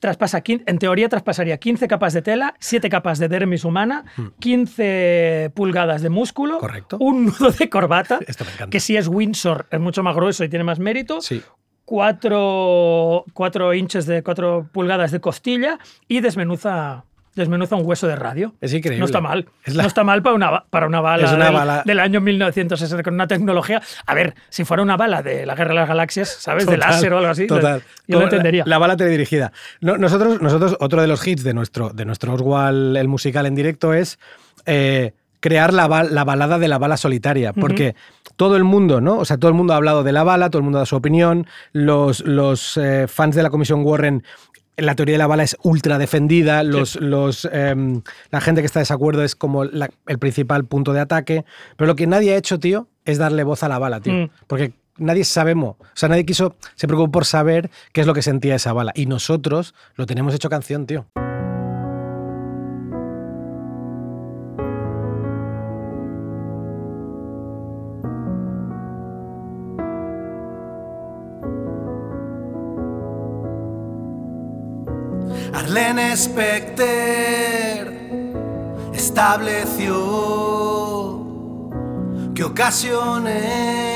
traspasa, en teoría traspasaría 15 capas de tela, 7 capas de dermis humana, 15 pulgadas de músculo, Hmm. Correcto. un nudo de corbata, Esto me encanta. que si es Windsor es mucho más grueso y tiene más mérito, Sí. 4, inches de 4 pulgadas de costilla y desmenuza, desmenuza un hueso de radio. Es increíble. No está mal. Es la- No está mal para una, para una bala, Es una del, bala- del año 1960 con una tecnología. A ver, si fuera una bala de la Guerra de las Galaxias, ¿sabes? de Total, láser o algo así, Total. yo lo entendería. La, la bala teledirigida. No, nosotros, nosotros, otro de los hits de nuestro, de nuestro Oswald, el musical en directo, es eh, crear la, la balada de la bala solitaria. Porque todo el mundo, ¿no? O sea, todo el mundo ha hablado de la bala, todo el mundo da su opinión. Los, los eh, fans de la Comisión Warren. La teoría de la bala es ultra defendida, los, los, em, la gente que está de desacuerdo es como la- el principal punto de ataque, pero lo que nadie ha hecho, tío, es darle voz a la bala, tío. Mm. Porque nadie sabemos, o sea, nadie quiso, se preocupó por saber qué es lo que sentía esa bala. Y nosotros lo tenemos hecho canción, tío. Arlene Specter estableció que ocasioné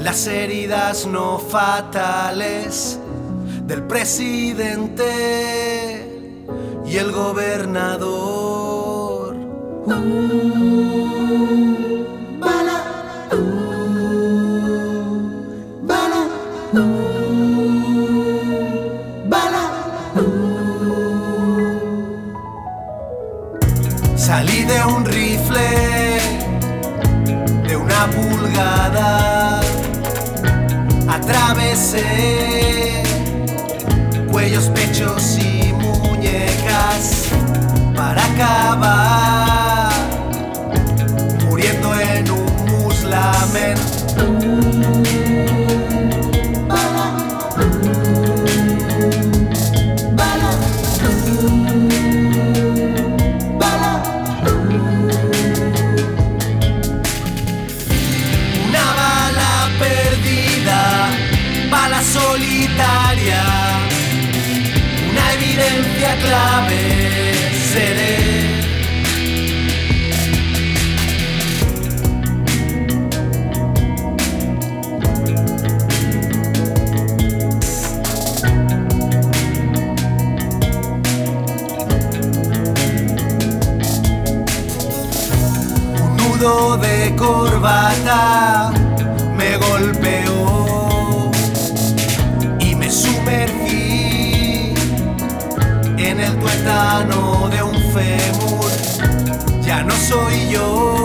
las heridas no fatales del presidente y el gobernador. Bala, Salí de un rifle de una pulgada, atravesé cuellos, pechos y muñecas para acabar corbata me golpeó y me sumergí en el tuétano de un fémur. Ya no soy yo,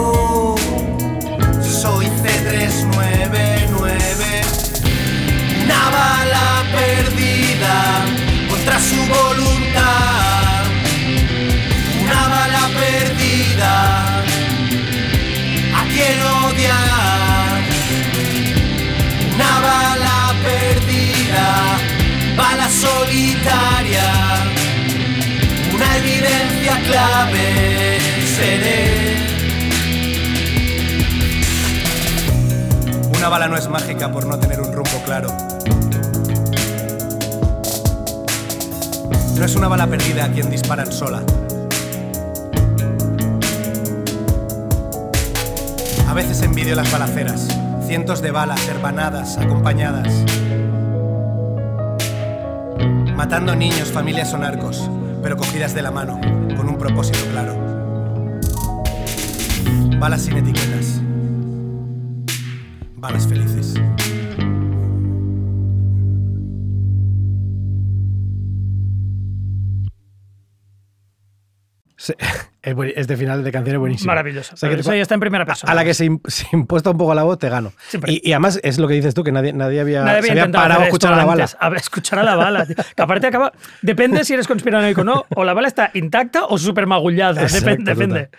vez seré. Una bala no es mágica por no tener un rumbo claro. No es una bala perdida a quien disparan sola. A veces envidio las balaceras, cientos de balas hermanadas, acompañadas. Matando niños, familias o narcos, pero cogidas de la mano, con un propósito claro. Balas sin etiquetas. Balas felices. Sí, Este final de canción es buenísimo. Maravilloso. O sea, que Eso ya está en primera persona. A la que se, im- se impuesta un poco la voz, te gano. Y, y además es lo que dices tú, que nadie, nadie había, Nadie se había parado a escuchar a la bala. A ver, escuchar a la bala. tío. Que aparte acaba. Depende si eres conspiranoico o no. O la bala está intacta o súper magullada. Exacto, Depende.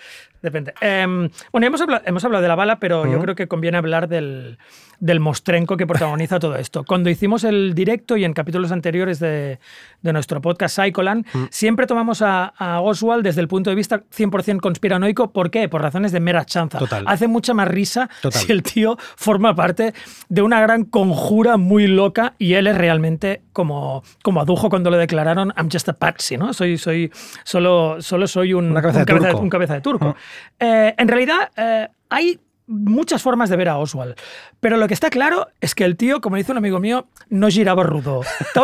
Depende. Em, bueno, hemos hablado, hemos hablado de la bala, pero yo creo que conviene hablar del, del mostrenco que protagoniza todo esto. Cuando hicimos el directo y en capítulos anteriores de, de nuestro podcast Psycholand, siempre tomamos a, a Oswald desde el punto de vista 100% conspiranoico. ¿Por qué? Por razones de mera chanza. Total. Hace mucha más risa Total. si el tío forma parte de una gran conjura muy loca y él es realmente como, como adujo cuando le declararon I'm just a patsy, ¿no? Soy, soy, solo, solo soy un, Una cabeza un de turco. un cabeza de turco. Eh, en realidad, eh, hay muchas formas de ver a Oswald, pero lo que está claro es que el tío, como dice un amigo mío, no giraba rudo. Está,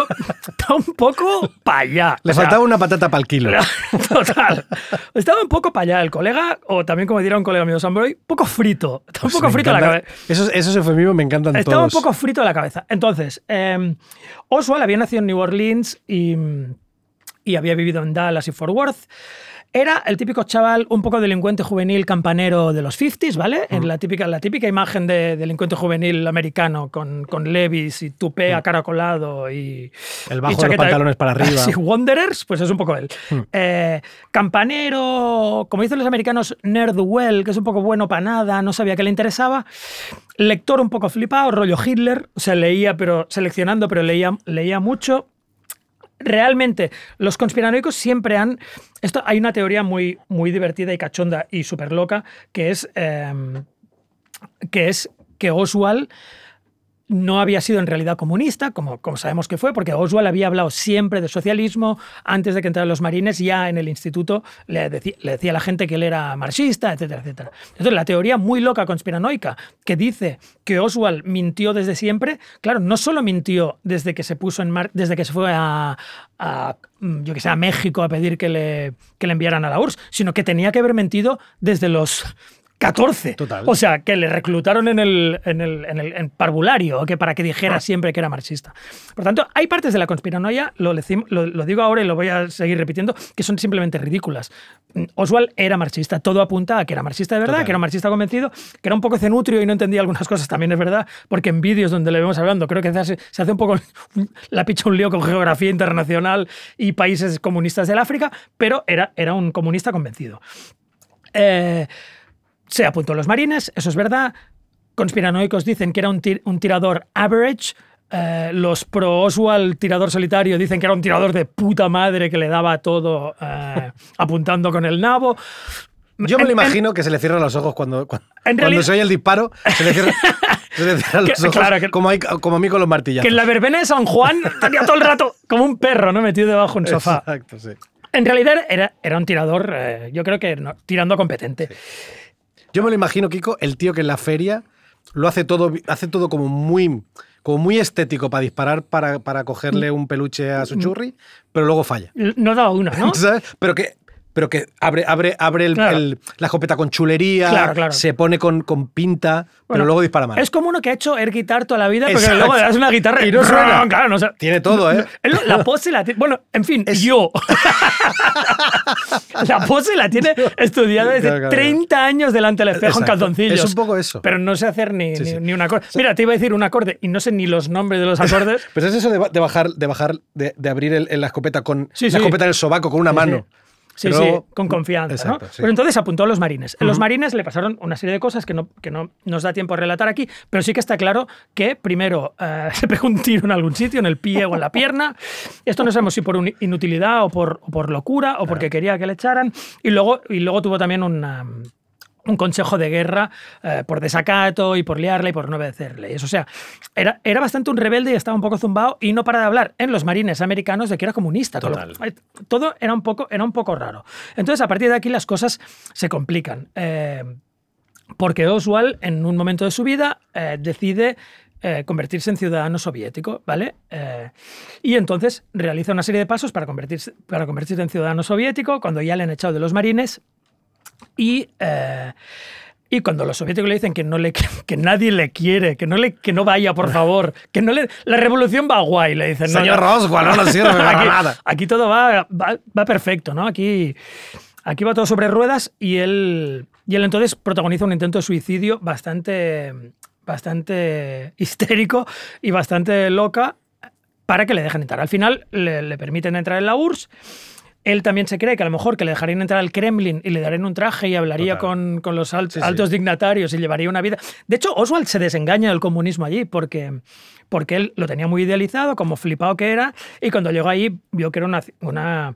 un poco para allá. Le O sea, faltaba una patata para el kilo. Total. Estaba un poco para allá el colega, o también como diría un colega mío, Samboy, poco frito. Está un poco me frito la encanta- cabeza. Esos, esos eufemismos me encantan Estaba todos. un poco frito de la cabeza. Entonces, eh, Oswald había nacido en New Orleans y, y había vivido en Dallas y Fort Worth. Era el típico chaval, un poco delincuente juvenil campanero de los 50s, ¿vale? En la típica, la típica imagen de delincuente juvenil americano con, con levis y tupé acaracolado y. El bajo y de los pantalones para arriba. Sí, Wanderers, pues es un poco él. Eh, campanero, como dicen los americanos, nerd well, que es un poco bueno para nada, no sabía qué le interesaba. Lector un poco flipado, rollo Hitler, o sea, leía, pero seleccionando, pero leía, leía mucho. Realmente, los conspiranoicos siempre han. Esto, hay una teoría muy, muy divertida y cachonda y súper loca, que es, eh, que es que Oswald no había sido en realidad comunista, como, como sabemos que fue, porque Oswald había hablado siempre de socialismo antes de que entraran los marines, ya en el instituto le decía, le decía a la gente que él era marxista, etcétera, etcétera. Entonces, la teoría muy loca conspiranoica que dice que Oswald mintió desde siempre, claro, no solo mintió desde que se puso en mar desde que se fue a, yo sé, a México a pedir que le, que le enviaran a la URSS, sino que tenía que haber mentido desde los 14. Total. O sea, que le reclutaron en el, en el, en el en parvulario, que para que dijera siempre que era marxista. Por tanto, hay partes de la conspiranoia, lo, lecim- lo, lo digo ahora y lo voy a seguir repitiendo, que son simplemente ridículas. Mm, Oswald era marxista, todo apunta a que era marxista de verdad, Total. que era marxista convencido, que era un poco cenutrio y no entendía algunas cosas, también es verdad, porque en vídeos donde le vemos hablando, creo que se hace, se hace un poco la picha un lío con geografía internacional y países comunistas del África, pero era, era un comunista convencido. Eh, se apuntó a los marines, eso es verdad. Conspiranoicos dicen que era un, tir- un tirador average. Eh, los pro Oswald tirador solitario dicen que era un tirador de puta madre que le daba todo eh, apuntando con el nabo. Yo me En- lo en- imagino que se le cierran los ojos cuando, cuando, se oye el disparo. Se le cierran, se le cierran Que- los ojos claro, que- como, hay- como a mí con los martillazos. Que en la verbena de San Juan tenía todo el rato como un perro, ¿no? Metido debajo de un sofá. Exacto, sí. En realidad era, era un tirador, eh, yo creo que no, tirando competente. Yo me lo imagino, Kiko, el tío que en la feria lo hace todo, hace todo como muy, como muy estético para disparar, para, para cogerle un peluche a su churri, pero luego falla. No daba una, ¿no? ¿Sabes? Pero que, pero que abre, abre, abre el- Claro. el- la escopeta con chulería, Claro, claro. se pone con, con pinta, pero luego dispara mal. Es como uno que ha hecho air guitar toda la vida, pero Exacto. luego le das una guitarra Y no suena. Claro, no, o sea, Tiene todo, ¿eh? La pose la tiene. Bueno, en fin, yo. la pose la tiene estudiada desde Claro, claro, 30 años delante del espejo en calzoncillos. Es un poco eso. Pero no sé hacer ni, Sí, ni, sí. ni un acorde. Mira, te iba a decir un acorde y no sé ni los nombres de los acordes. Pero es eso de, ba- de bajar, de bajar, de, de abrir el- el- la escopeta con Sí, la escopeta en el sobaco con una Sí, mano. Sí. Sí, Pero- sí, con confianza. Exacto, ¿no? sí. Pero entonces apuntó a los marines. En los marines le pasaron una serie de cosas que no, que no nos da tiempo a relatar aquí, pero sí que está claro que primero eh, se pegó un tiro en algún sitio, en el pie o en la pierna. Esto no sabemos si por inutilidad o por, o por locura o porque quería que le echaran. Y luego, y luego tuvo también una un consejo de guerra eh, por desacato y por liarle y por no obedecer leyes. O sea, era, era bastante un rebelde y estaba un poco zumbado y no para de hablar en los marines americanos de que era comunista. Total. eh, todo era un, poco, era un poco raro. Entonces, a partir de aquí las cosas se complican. Eh, porque Oswald, en un momento de su vida, eh, decide eh, convertirse en ciudadano soviético, ¿vale? Eh, y entonces realiza una serie de pasos para convertirse, para convertirse en ciudadano soviético cuando ya le han echado de los marines y, eh, y cuando los soviéticos le dicen que, no le, que nadie le quiere, que no, le, que no vaya, por favor, que no le, la revolución va guay, le dicen. no, Señor no. Roswell, no nos sirve para aquí, nada. aquí todo va, va, va perfecto, ¿no? Aquí, aquí va todo sobre ruedas y él, y él entonces protagoniza un intento de suicidio bastante, bastante histérico y bastante loca para que le dejen entrar. Al final le, le permiten entrar en la URSS. Él también se cree que a lo mejor que le dejarían entrar al Kremlin y le darían un traje y hablaría con, con los alt- Sí, sí. altos dignatarios y llevaría una vida. De hecho, Oswald se desengaña del comunismo allí porque, porque él lo tenía muy idealizado, como flipado que era, y cuando llegó allí vio que era una, una,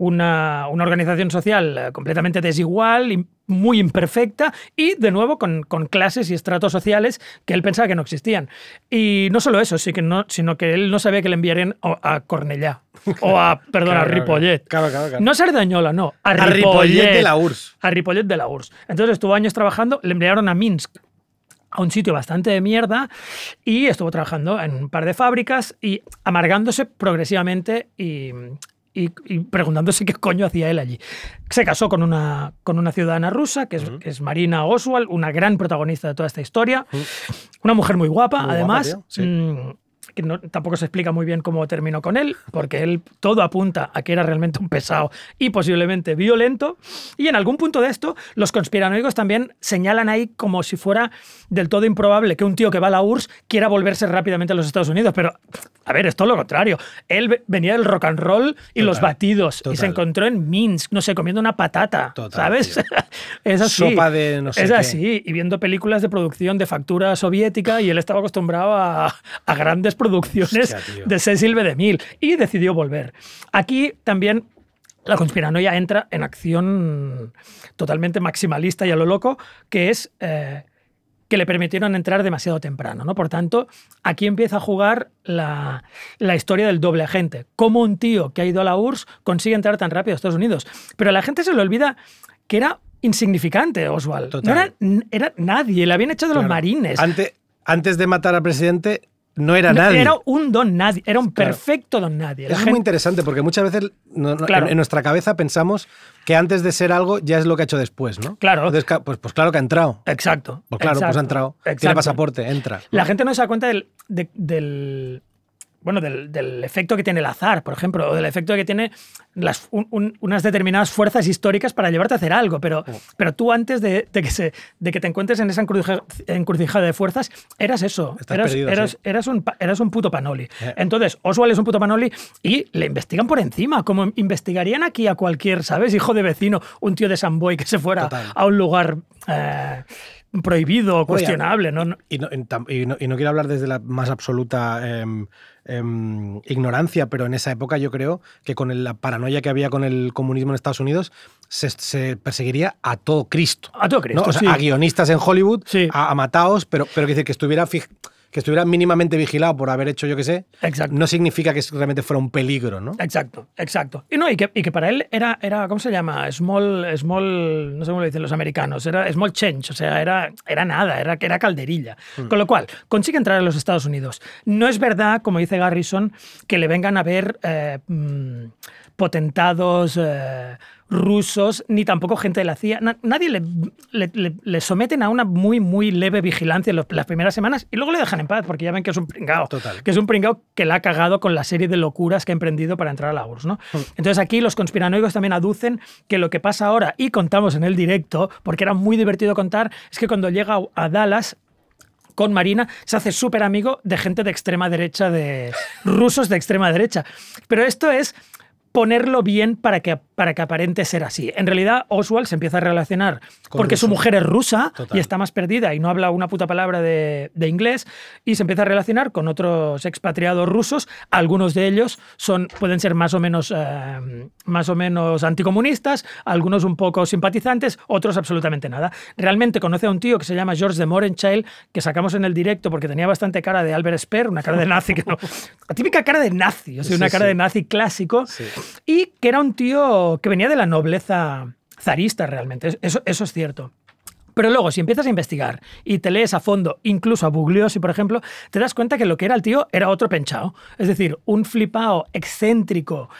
una, una organización social eh, completamente desigual y muy imperfecta y de nuevo con, con clases y estratos sociales que él pensaba que no existían. Y no solo eso, sí que no, sino que él no sabía que le enviarían a a Cornellá o a, perdón, Claro, a Ripollet. claro, claro. No a Sardañola, no, a A Ripollet. Ripollet de la URSS. A Ripollet de la URSS. Entonces estuvo años trabajando, le enviaron a Minsk a un sitio bastante de mierda y estuvo trabajando en un par de fábricas y amargándose progresivamente y, y- y preguntándose qué coño hacía él allí. Se casó con una, con una ciudadana rusa, que es, que es Marina Oswald, una gran protagonista de toda esta historia. Una mujer muy guapa, Muy además. sí. Que no- tampoco se explica muy bien cómo terminó con él, porque él todo apunta a que era realmente un pesado y posiblemente violento. Y en algún punto de esto, los conspiranoicos también señalan ahí como si fuera del todo improbable que un tío que va a la URSS quiera volverse rápidamente a los Estados Unidos. Pero, a ver, es todo lo contrario. Él ve- venía del rock and roll y los batidos y se total. encontró en Minsk, no sé, comiendo una patata, Total, ¿sabes? es así. Sopa de no sé Es qué. así, y viendo películas de producción de factura soviética y él estaba acostumbrado a, a grandes producciones Hostia, de Cecil B. DeMille y decidió volver. Aquí también la conspiranoia entra en acción totalmente maximalista y a lo loco, que es eh, que le permitieron entrar demasiado temprano. ¿no? Por tanto, aquí empieza a jugar la, la historia del doble agente. Cómo un tío que ha ido a la URSS consigue entrar tan rápido a Estados Unidos. Pero a la gente se le olvida que era insignificante Oswald. No era, era nadie, le habían hecho de los marines. Antes, antes de matar al presidente, no era No, nadie. Era un don nadie, era un Claro. perfecto don nadie. La es gente- muy interesante porque muchas veces no- no- Claro. en, en nuestra cabeza pensamos que antes de ser algo ya es lo que ha hecho después, ¿no? Claro. Entonces, pues, pues claro que ha entrado. Exacto. Pues claro, pues ha entrado. Tiene exacto. pasaporte, entra. La gente no se da cuenta del, de- del- bueno, del, del efecto que tiene el azar, por ejemplo, o del efecto que tiene las, un- un- unas determinadas fuerzas históricas para llevarte a hacer algo. Pero, pero tú antes de, de que se, de que te encuentres en esa encrucija- encrucijada de fuerzas, eras eso. Eras, perdido, eras, sí. eras un, eras un puto panoli. Entonces, Oswald es un puto panoli y le investigan por encima, como investigarían aquí a cualquier, ¿sabes? Hijo de vecino, un tío de Samboy que se fuera Total. a un lugar eh, prohibido o cuestionable. ¿no? No- Y no, y no- y no quiero hablar desde la más absoluta em, em, ignorancia, pero en esa época yo creo que con la paranoia que había con el comunismo en Estados Unidos se, se perseguiría a todo Cristo. A todo Cristo, ¿no? O sea, sí. A guionistas en Hollywood, Sí. a, a mataos, pero, pero que, decir, que estuviera fij- que estuviera mínimamente vigilado por haber hecho, yo qué sé, Exacto. no significa que realmente fuera un peligro, ¿no? Exacto, exacto. Y no, y que, y que para él era, era, ¿cómo se llama? Small, small, no sé cómo lo dicen los americanos, era small change, o sea, era, era nada, era, era calderilla. Con lo cual, consigue entrar a los Estados Unidos. No es verdad, como dice Garrison, que le vengan a ver eh, mm, potentados eh, rusos, ni tampoco gente de la CIA. Na- nadie le, le- le- le someten a una muy, muy leve vigilancia en los- las primeras semanas y luego le dejan en paz, porque ya ven que es un pringao. Total. Que es un pringao que la ha cagado con la serie de locuras que ha emprendido para entrar a la URSS. ¿no? Entonces aquí los conspiranoicos también aducen que lo que pasa ahora, y contamos en el directo, porque era muy divertido contar, es que cuando llega a Dallas con Marina, se hace súper amigo de gente de extrema derecha, de rusos de extrema derecha. Pero esto es ponerlo bien para que, para que aparente ser así. En realidad, Oswald se empieza a relacionar Con porque su mujer es rusa Total. y está más perdida y no habla una puta palabra de, de inglés y se empieza a relacionar con otros expatriados rusos. Algunos de ellos son, pueden ser más o menos, eh, más o menos anticomunistas, algunos un poco simpatizantes, otros absolutamente nada. Realmente conoce a un tío que se llama George de Morenchild, que sacamos en el directo porque tenía bastante cara de Albert Speer, una cara de nazi, que no, la típica cara de nazi, o sea, Sí, una cara sí. de nazi clásico Sí. y que era un tío que venía de la nobleza zarista realmente, eso, eso es cierto. Pero luego, si empiezas a investigar y te lees a fondo, incluso a Bugliosi, por ejemplo, te das cuenta que lo que era el tío era otro penchao. Es decir, un flipao excéntrico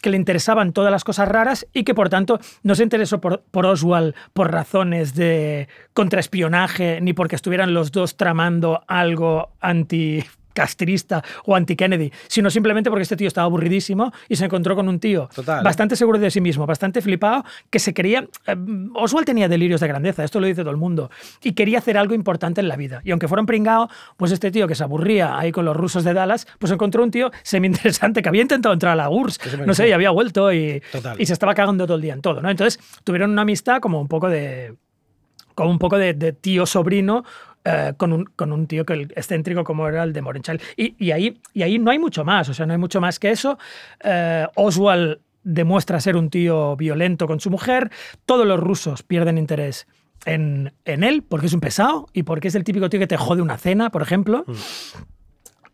que le interesaban todas las cosas raras y que por tanto no se interesó por, por Oswald por razones de contraespionaje ni porque estuvieran los dos tramando algo anti castrista o anti-Kennedy, sino simplemente porque este tío estaba aburridísimo y se encontró con un tío Total, bastante seguro de sí mismo, bastante flipado, que se quería... eh, Oswald tenía delirios de grandeza, esto lo dice todo el mundo, y quería hacer algo importante en la vida. Y aunque fuera un pringao, pues este tío que se aburría ahí con los rusos de Dallas, pues encontró un tío semi-interesante que había intentado entrar a la URSS, no sé, y había vuelto y, y se estaba cagando todo el día en todo, ¿no? Entonces tuvieron una amistad como un poco de como un poco de, de tío-sobrino eh, con, un, con un tío que el excéntrico como era el de Morenchal. Y, y, ahí, y ahí no hay mucho más, o sea, no hay mucho más que eso. Eh, Oswald demuestra ser un tío violento con su mujer, todos los rusos pierden interés en, en él porque es un pesado y porque es el típico tío que te jode una cena, por ejemplo.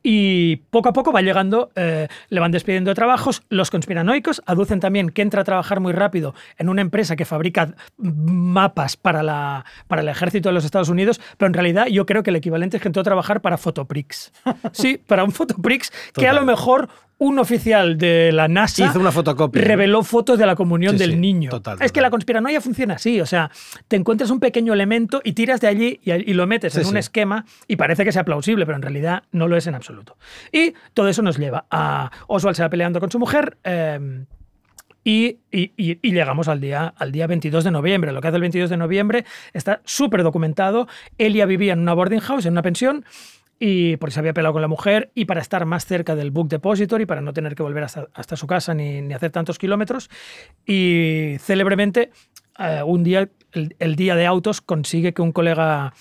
Y poco a poco va llegando, eh, le van despidiendo de trabajos. Los conspiranoicos aducen también que entra a trabajar muy rápido en una empresa que fabrica mapas para, la, para el ejército de los Estados Unidos, pero en realidad yo creo que el equivalente es que entró a trabajar para Fotoprix. Sí, para un Fotoprix que a lo mejor un oficial de la NASA Hizo una fotocopia, reveló fotos de la comunión Sí, del sí, niño. total, Es que la conspiranoia funciona así, o sea, te encuentras un pequeño elemento y tiras de allí y, y lo metes Sí, en un esquema y parece que sea plausible, pero en realidad no lo es en absoluto. Y todo eso nos lleva a Oswald se va peleando con su mujer. eh, y, y- y- y llegamos al día, al día 22 de noviembre. Lo que hace el 22 de noviembre está súper documentado. Elia vivía en una boarding house, en una pensión, y porque se había peleado con la mujer y para estar más cerca del Book Depository, para no tener que volver hasta, hasta su casa ni, ni hacer tantos kilómetros. Y célebremente, eh, un día, el, el día de autos, consigue que un colega,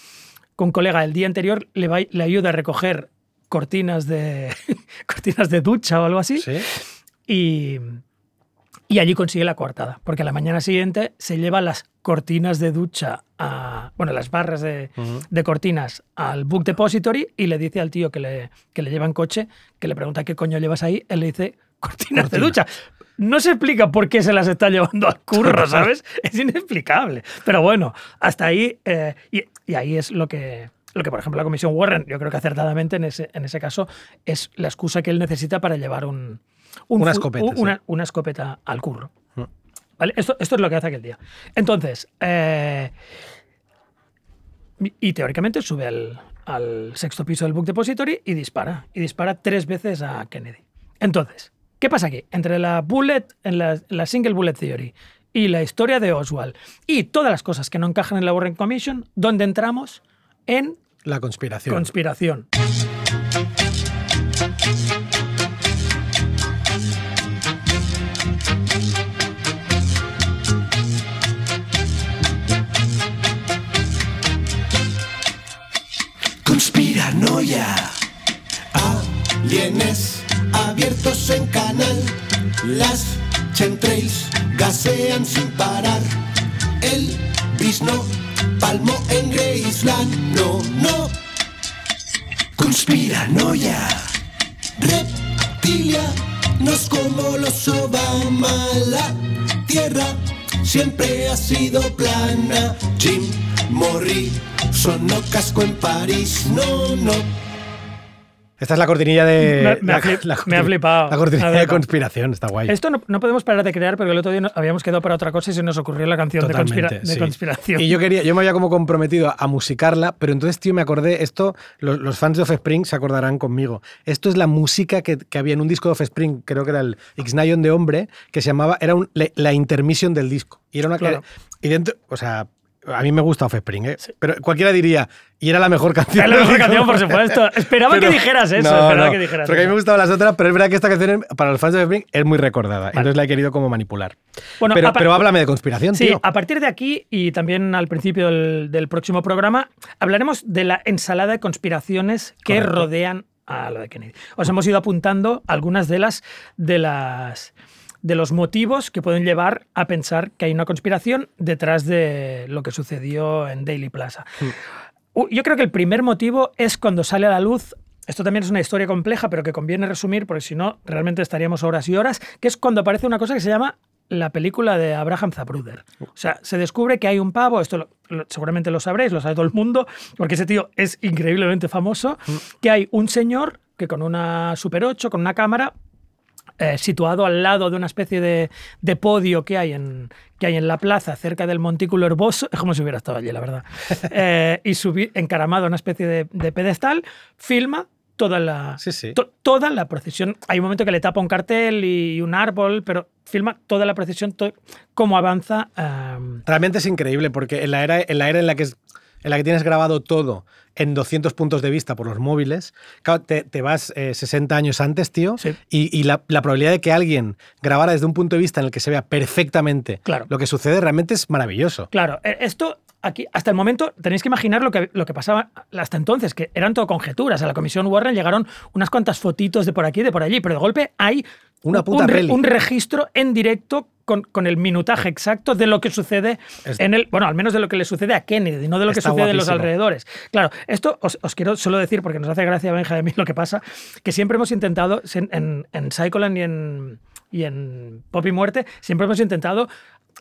un colega el día anterior le, va- le ayude a recoger cortinas de, cortinas de ducha o algo así. Sí. Y, y allí consigue la coartada, porque a la mañana siguiente se lleva las cortinas de ducha, a, bueno, las barras de, de cortinas al Book Depository y le dice al tío que le, que le lleva en coche, que le pregunta qué coño llevas ahí, él le dice cortinas de ducha. No se explica por qué se las está llevando al curro, ¿sabes? Es inexplicable. Pero bueno, hasta ahí, eh, y, y ahí es lo que, lo que, por ejemplo, la Comisión Warren, yo creo que acertadamente en ese, en ese caso, es la excusa que él necesita para llevar un, un Una escopeta, una, sí. una escopeta al curro. Mm. ¿Vale? Esto, esto es lo que hace aquel día. Entonces, eh, y- y teóricamente sube al, al sexto piso del Book Depository y dispara. Y dispara tres veces a Kennedy. Entonces, ¿qué pasa aquí? Entre la bullet, en la, la single bullet theory y la historia de Oswald y todas las cosas que no encajan en la Warren Commission, ¿dónde entramos? En La conspiración. conspiración. Alienes abiertos en canal. Las chemtrails gasean sin parar. El bisno palmo en Graceland. No, no. Conspiranoia. Reptilia. Nos como los Obama. La tierra siempre ha sido plana. Jim Morrison no casco en París. No, no. Esta es la cortinilla de. Me- me ha la- flip- la me ha flipado, La cortinilla de conspiración, está guay. Esto no, no podemos parar de crear, porque el otro día nos habíamos quedado para otra cosa y se nos ocurrió la canción de, conspira- Totalmente, de sí. conspiración. Y yo quería, yo me había como comprometido a, musicarla, pero entonces, tío, me acordé, esto, los, los fans de Offspring se acordarán conmigo. Esto es la música que, que había en un disco de Offspring, creo que era el Ignition de Hombre, que se llamaba, era un- la intermission del disco. Y era una Claro. y dentro, o sea, a mí me gusta Offspring, ¿eh? pero cualquiera diría, y era la mejor canción. Es la mejor canción, por supuesto. Esperaba Pero- que dijeras eso. No, esperaba no, que dijeras porque a mí eso. me gustaban las otras, pero es verdad que esta canción para los fans de Offspring es muy recordada. Entonces la he querido como manipular. Bueno, pero, pero háblame de conspiración, Sí, tío. a partir de aquí y también al principio del, del próximo programa hablaremos de la ensalada de conspiraciones que Correcto. rodean a lo de Kennedy. Os hemos ido apuntando algunas de las de las de los motivos que pueden llevar a pensar que hay una conspiración detrás de lo que sucedió en Daily Plaza. U- Yo creo que el primer motivo es cuando sale a la luz. Esto también es una historia compleja, pero que conviene resumir, porque si no, realmente estaríamos horas y horas, que es cuando aparece una cosa que se llama la película de Abraham Zapruder. O sea, se descubre que hay un pavo, esto lo- lo- seguramente lo sabréis, lo sabe todo el mundo, porque ese tío es increíblemente famoso, que hay un señor que con una Super 8, con una cámara, eh, situado al lado de una especie de, de podio que hay, en, que hay en la plaza, cerca del montículo herboso, es como si hubiera estado allí, la verdad, Eh, y subí, encaramado a una especie de, de pedestal, filma toda la, Sí, sí. to- toda la procesión. Hay un momento que le tapa un cartel y un árbol, pero filma toda la procesión, cómo avanza. Realmente es increíble porque en la era en la, era en la que en la que tienes grabado todo en 200 puntos de vista por los móviles, claro, te, te vas eh, 60 años antes, tío, Sí. y, y la, la probabilidad de que alguien grabara desde un punto de vista en el que se vea perfectamente Claro. lo que sucede realmente es maravilloso. Claro, eh, esto aquí, hasta el momento, tenéis que imaginar lo que, lo que pasaba hasta entonces, que eran todo conjeturas. A la comisión Warren llegaron unas cuantas fotitos de por aquí y de por allí, pero de golpe hay Una puta un registro en directo con, con el minutaje exacto de lo que sucede en el. Bueno, al menos de lo que le sucede a Kennedy, no de lo que sucede en los alrededores. Claro, esto os, os quiero solo decir, porque nos hace gracia, Benja, de mí lo que pasa, que siempre hemos intentado, en, en, en Psycholand y en, y en Pop y Muerte, siempre hemos intentado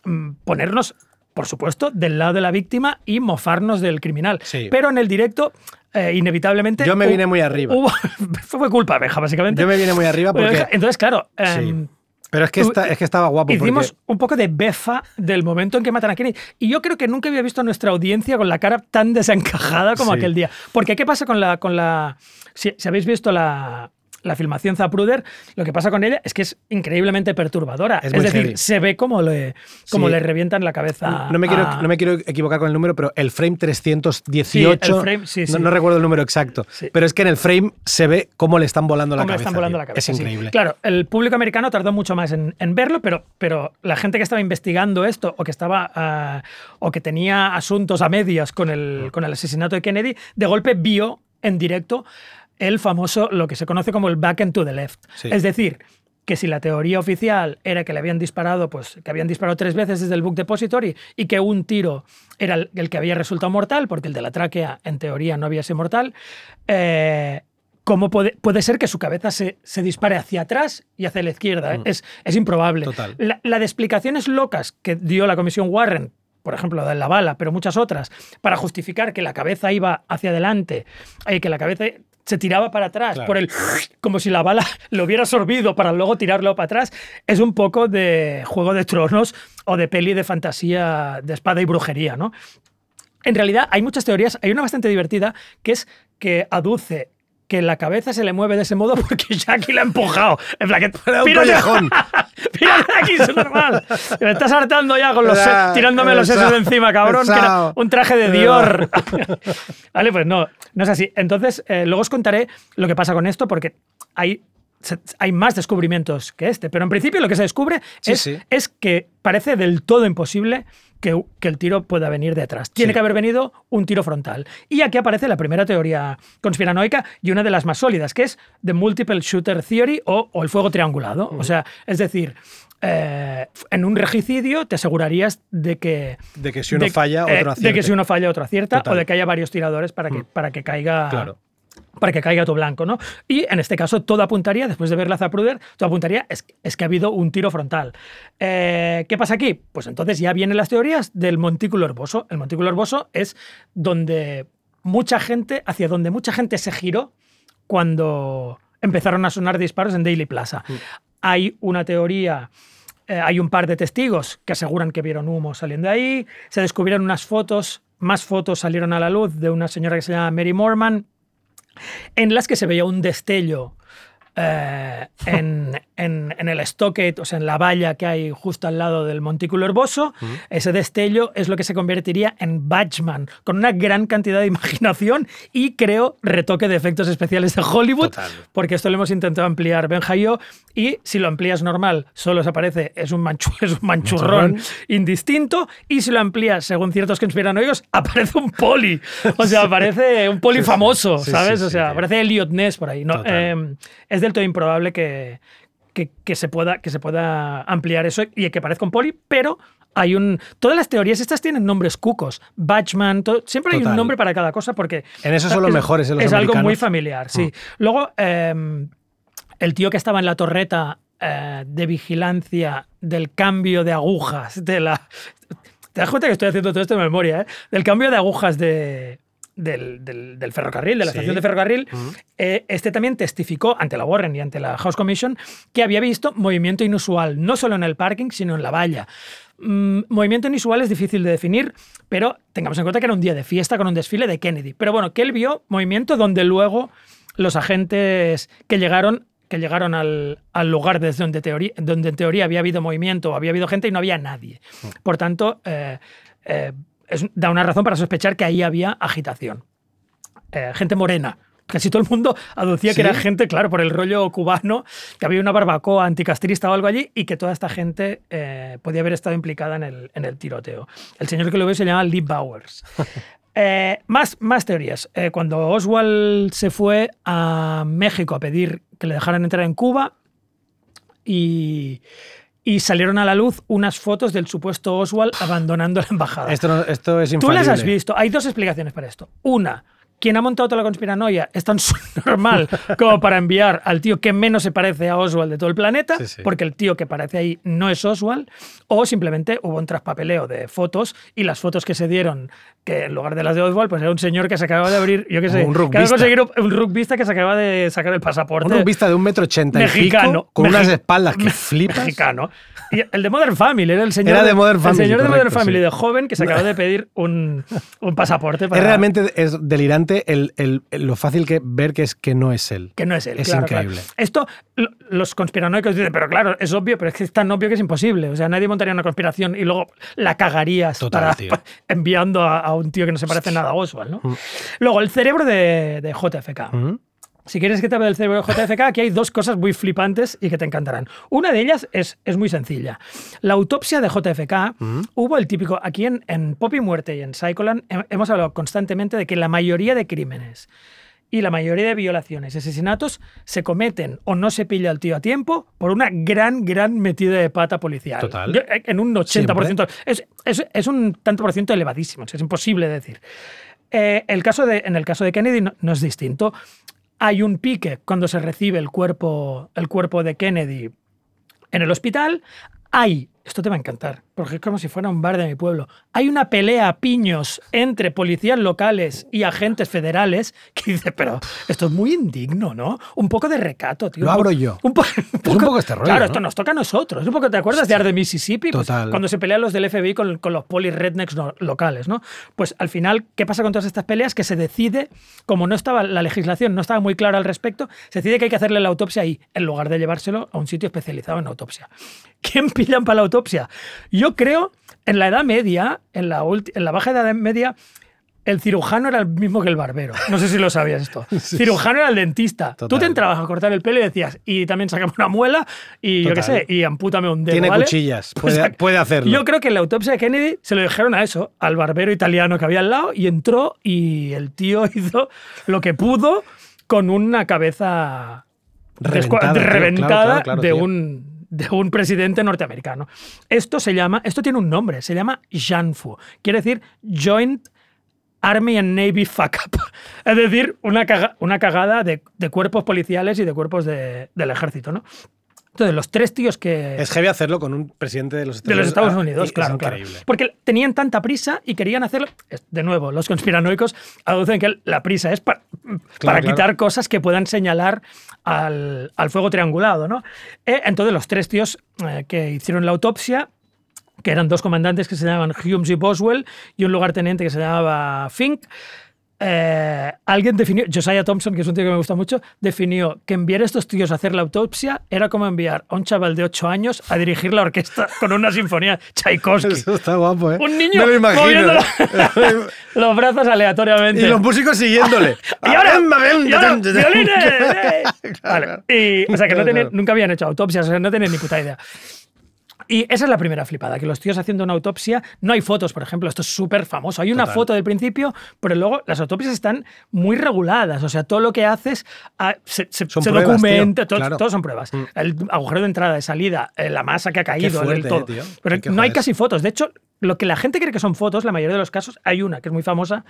mm, ponernos, por supuesto, del lado de la víctima y mofarnos del criminal. Sí. Pero en el directo, eh, inevitablemente. Yo me vine muy arriba. hubo- fue culpa, Benja, básicamente. Yo me viene muy arriba porque... Entonces, claro. Sí. em, Pero es que, esta- es que estaba guapo. Hicimos porque- un poco de befa del momento en que matan a Kennedy. Y yo creo que nunca había visto a nuestra audiencia con la cara tan desencajada como Sí. aquel día. Porque ¿qué pasa con la... Con la si, si habéis visto la, la filmación Zapruder, lo que pasa con ella es que es increíblemente perturbadora. Es decir, heavy. se ve como le, como Sí. le revientan la cabeza. No me, quiero, no me quiero equivocar con el número, pero el frame 318, Sí, el frame, sí, no, recuerdo el número exacto, pero es que en el frame se ve cómo le están volando la cómo le cabeza. están volando la cabeza. Es increíble. Claro, el público americano tardó mucho más en, en verlo, pero, pero la gente que estaba investigando esto o que estaba ah, o que tenía asuntos a medias con el, con el asesinato de Kennedy, de golpe vio en directo el famoso, lo que se conoce como el back and to the left. Sí. Es decir, que si la teoría oficial era que le habían disparado, pues que habían disparado tres veces desde el Book Depository y que un tiro era el, el que había resultado mortal, porque el de la tráquea en teoría no había sido mortal, eh, ¿cómo puede, puede ser que su cabeza se, se dispare hacia atrás y hacia la izquierda? Es, es improbable. Total. La, la de explicaciones locas que dio la comisión Warren, por ejemplo, la de la bala, pero muchas otras, para justificar que la cabeza iba hacia adelante y que la cabeza se tiraba para atrás, Claro. por el como si la bala lo hubiera absorbido para luego tirarlo para atrás, es un poco de Juego de Tronos o de peli de fantasía de espada y brujería, ¿no? En realidad hay muchas teorías, hay una bastante divertida que es que aduce que la cabeza se le mueve de ese modo porque Jackie la ha empujado. En plan, que, un aquí, es normal. Me estás hartando ya con los tirándome los sesos de encima, cabrón. que era pesado. un traje de Dior. vale, pues no, no es así. Entonces, eh, luego os contaré lo que pasa con esto porque hay hay más descubrimientos que este, pero en principio lo que se descubre Sí, es, sí. es que parece del todo imposible que, que el tiro pueda venir de atrás. Tiene Sí. que haber venido un tiro frontal. Y aquí aparece la primera teoría conspiranoica y una de las más sólidas, que es The Multiple Shooter Theory o, o el fuego triangulado. O sea, es decir, eh, en un regicidio te asegurarías de que... De que si uno de- falla, eh, otro De que si uno falla, otro acierta, Total. o de que haya varios tiradores para que, Mm. para que caiga Claro. Para que caiga tu blanco, ¿no? Y en este caso todo apuntaría, después de ver la Zapruder, todo apuntaría es, es que ha habido un tiro frontal. Eh, ¿Qué pasa aquí? Pues entonces ya vienen las teorías del montículo herboso. El montículo herboso es donde mucha gente, hacia donde mucha gente se giró cuando empezaron a sonar disparos en Daily Plaza. Hay una teoría eh, hay un par de testigos que aseguran que vieron humo saliendo de ahí. Se descubrieron unas fotos, más fotos salieron a la luz de una señora que se llama Mary Morman, en las que se veía un destello eh, en, en- en el stockade, o sea, en la valla que hay justo al lado del montículo herboso. Ese destello es lo que se convertiría en Batman, con una gran cantidad de imaginación y creo retoque de efectos especiales de Hollywood, Total. porque esto lo hemos intentado ampliar Benja y yo, y si lo amplías normal, solo se aparece, es un, manchu- es un manchurrón indistinto, y si lo amplías según ciertos conspiranoicos, aparece un poli. O sea, aparece un poli famoso, Sí, ¿sabes? sí, o sea, aparece Elliot Ness por ahí. No, eh, es del todo improbable que, que, que se pueda, que se pueda ampliar eso y que parezca un poli, pero hay un. Todas las teorías estas tienen nombres cucos. Batchman, todo- siempre hay un nombre para cada cosa porque. En eso son los es- mejores, en los Es algo muy familiar, sí. Mm. Luego, eh, el tío que estaba en la torreta eh, de vigilancia del cambio de agujas de la. Te das cuenta que estoy haciendo todo esto de memoria, ¿eh? Del cambio de agujas de. Del, del- del ferrocarril, de la Sí. estación de ferrocarril, eh, este también testificó ante la Warren y ante la House Commission que había visto movimiento inusual, no solo en el parking, sino en la valla. Mm, movimiento inusual es difícil de definir, pero tengamos en cuenta que era un día de fiesta con un desfile de Kennedy. Pero bueno, que él vio movimiento donde luego los agentes que llegaron que llegaron al, al lugar desde donde, teoría, donde en teoría había habido movimiento había habido gente y no había nadie. Por tanto, eh, eh, es- da una razón para sospechar que ahí había agitación. Eh, gente morena. Casi todo el mundo aducía ¿Sí? que era gente, claro, por el rollo cubano, que había una barbacoa anticastrista o algo allí y que toda esta gente eh, podía haber estado implicada en el, en el tiroteo. El señor que lo ve se llama Lee Bowers. Eh, más, más teorías. Eh, cuando Oswald se fue a México a pedir que le dejaran entrar en Cuba y, y salieron a la luz unas fotos del supuesto Oswald abandonando la embajada. Esto, esto es Tú infalible. las has visto. Hay dos explicaciones para esto. Una, quien ha montado toda la conspiranoia es tan normal como para enviar al tío que menos se parece a Oswald de todo el planeta, Sí, sí. porque el tío que parece ahí no es Oswald, o simplemente hubo un traspapeleo de fotos y las fotos que se dieron, que en lugar de las de Oswald, pues era un señor que se acababa de abrir, yo qué sé, Un conseguido un rugbyista que se acaba de sacar el pasaporte. Un vista de un metro ochenta y mexicano. pico, con unas espaldas que flipas. Mexicano. Y el de Modern Family, era el señor Era de Modern el Family, señor de Modern correcto, Family, sí. de joven, que se acaba de pedir un, un pasaporte para. Es realmente es delirante el, el- el- lo fácil que ver que es que no es él. Que no es él. Es claro, claro. increíble. Esto, lo- los conspiranoicos dicen, pero claro, es obvio, pero es que es tan obvio que es imposible. O sea, nadie montaría una conspiración y luego la cagarías Total, para- enviando a, a un tío que no se parece nada a Oswald, ¿no? Luego, el cerebro de, de JFK. ¿Mm? Si quieres que te hable del cerebro de JFK, aquí hay dos cosas muy flipantes y que te encantarán. Una de ellas es, es muy sencilla. La autopsia de JFK, hubo el típico, aquí en, en Pop y Muerte y en Psycholand he- hemos hablado constantemente de que la mayoría de crímenes y la mayoría de violaciones y asesinatos se cometen o no se pilla al tío a tiempo por una gran, gran metida de pata policial. Total. Yo- eh, En un 80%. Es, es- es un tanto por ciento elevadísimo, es imposible decir. Eh, el caso de, en el caso de Kennedy no, no es distinto. Hay un pique cuando se recibe el cuerpo, el cuerpo de Kennedy en el hospital. Hay, esto te va a encantar, porque es como si fuera un bar de mi pueblo. Hay una pelea a piños entre policías locales y agentes federales que dice, pero esto es muy indigno, ¿no? Un poco de recato, tío. Lo Un abro yo. Un, po- un poco este rollo, Claro, ¿no? esto nos toca a nosotros. Es un poco, ¿te acuerdas de Ar de Mississippi? Pues Total. cuando se pelean los del FBI con, con los poli rednecks no- locales, ¿no? Pues al final, ¿qué pasa con todas estas peleas? Que se decide, como no estaba la legislación, no estaba muy clara al respecto, se decide que hay que hacerle la autopsia ahí, en lugar de llevárselo a un sitio especializado en autopsia. ¿Quién pillan para la autopsia? Yo creo, en la Edad Media, en la, ulti- en la baja Edad Media, el cirujano era el mismo que el barbero. No sé si lo sabías esto. Cirujano era el dentista. Tú te entrabas a cortar el pelo y decías, y también sacame una muela y yo qué sé, y ampútame un dedo. Tiene ¿vale? cuchillas, Pues, puede, puede hacerlo. yo creo que en la autopsia de Kennedy se lo dijeron a eso, al barbero italiano que había al lado, y entró y el tío hizo lo que pudo con una cabeza Reventada, tío, reventada claro, claro, claro, de, tío. un, de un presidente norteamericano. Esto se llama, esto tiene un nombre, se llama JANFU, quiere decir Joint Army and Navy Fuck Up. Es decir, una, una cagada de, de cuerpos policiales y de cuerpos de- del ejército, ¿no? Entonces, los tres tíos que... Es heavy hacerlo con un presidente de los Estados De los Estados Ah, Unidos, es claro, claro. Porque tenían tanta prisa y querían hacerlo. De nuevo, los conspiranoicos aducen que la prisa es para, para claro. quitar cosas que puedan señalar al, al fuego triangulado, ¿no? Eh, entonces, los tres tíos eh, que hicieron la autopsia, que eran dos comandantes que se llamaban Humes y Boswell y un lugarteniente que se llamaba Fink, eh, alguien definió, Josiah Thompson, que es un tío que me gusta mucho, definió que enviar a estos tíos a hacer la autopsia era como enviar a un chaval de 8 años a dirigir la orquesta con una sinfonía Tchaikovsky. Eso está guapo, ¿eh? Un niño Me lo imagino. los brazos aleatoriamente. y los músicos siguiéndole. Y ahora, y ahora, violines, eh. Vale. Y, o sea, que no tenían- nunca habían hecho autopsias, o sea, no tenían ni puta idea. Y esa es la primera flipada, que los tíos haciendo una autopsia, no hay fotos, por ejemplo, esto es súper famoso. Hay una foto del principio, pero luego las autopsias están muy reguladas, o sea, todo lo que haces ah, se, se- Son se pruebas, documenta, todo, claro. todo son pruebas. El agujero de entrada, de salida, eh, la masa que ha caído, el fuerte, todo. eh, tío. Pero Hay no hay casi fotos. De hecho, lo que la gente cree que son fotos, la mayoría de los casos, hay una que es muy famosa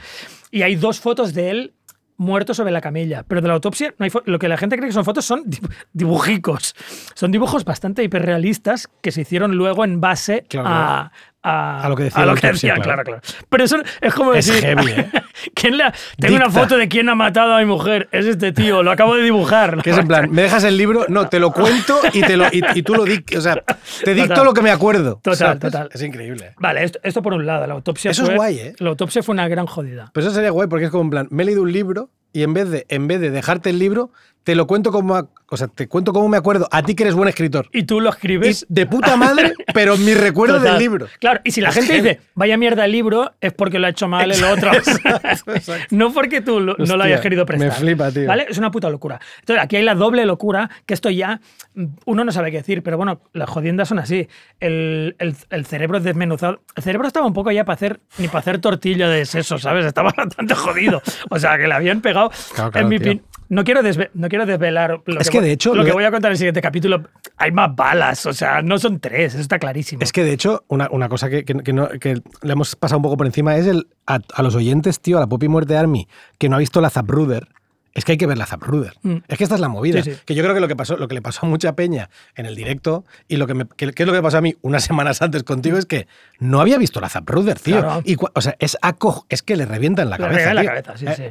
y hay dos fotos de él muerto sobre la camilla. Pero de la autopsia, no hay lo que la gente cree que son fotos son dib- dibujicos. Son dibujos bastante hiperrealistas que se hicieron luego en base Claro, a, a, A lo que decía la autopsia, decían, claro. claro, claro. Pero eso es como Es decir. heavy, ¿eh? ¿quién le ha- Tengo una foto de quién ha matado a mi mujer. Es este tío, lo acabo de dibujar. Que es en plan, me dejas el libro, no, te lo cuento y, te lo, y, y tú lo dictas. O sea, te dicto Total. lo que me acuerdo. Total, total. Es increíble. Vale, esto, esto por un lado, la autopsia Eso es guay, ¿eh? La autopsia fue una gran jodida. Pues eso sería guay porque es como en plan, me he leído un libro y en vez de, en vez de dejarte el libro, te lo cuento como, o sea, te cuento cómo me acuerdo. A ti que eres buen escritor. Y tú lo Y escribes de puta madre, pero mi recuerdo Total. del libro. Claro, y si la Es gente dice, vaya mierda el libro, es porque lo ha hecho mal el otro. no porque tú lo- no lo hayas querido me prestar. flipa, tío. ¿Vale? Es una puta locura. Entonces, aquí hay la doble locura, que esto ya uno no sabe qué decir, pero bueno, las jodiendas son así. El, el- el cerebro desmenuzado. El cerebro estaba un poco ya para hacer, ni para hacer tortilla de seso, ¿sabes? Estaba bastante jodido. O sea, que le habían pegado. Claro, claro, en mi tío. pin- no quiero, no quiero desvelar lo Es que, que, de hecho, lo lo que voy a contar en el siguiente capítulo. Hay más balas, o sea, no son tres, eso está clarísimo. Es que de hecho, una, una cosa que, que- no- que le hemos pasado un poco por encima es el a, a los oyentes, tío, a la Poppy Muerte Army, que no ha visto la Zapruder. Es que hay que ver la Zapruder. Mm. Es que esta es la movida. Sí, sí. Que yo creo que lo que pasó, lo que le pasó a mucha peña en el directo y lo que, me, que, que es lo que pasó a mí unas semanas antes contigo es que no había visto la Zapruder, tío. Claro. Y, o sea, es aco- es que le revientan la Le cabeza. la cabeza, sí, Eh, sí.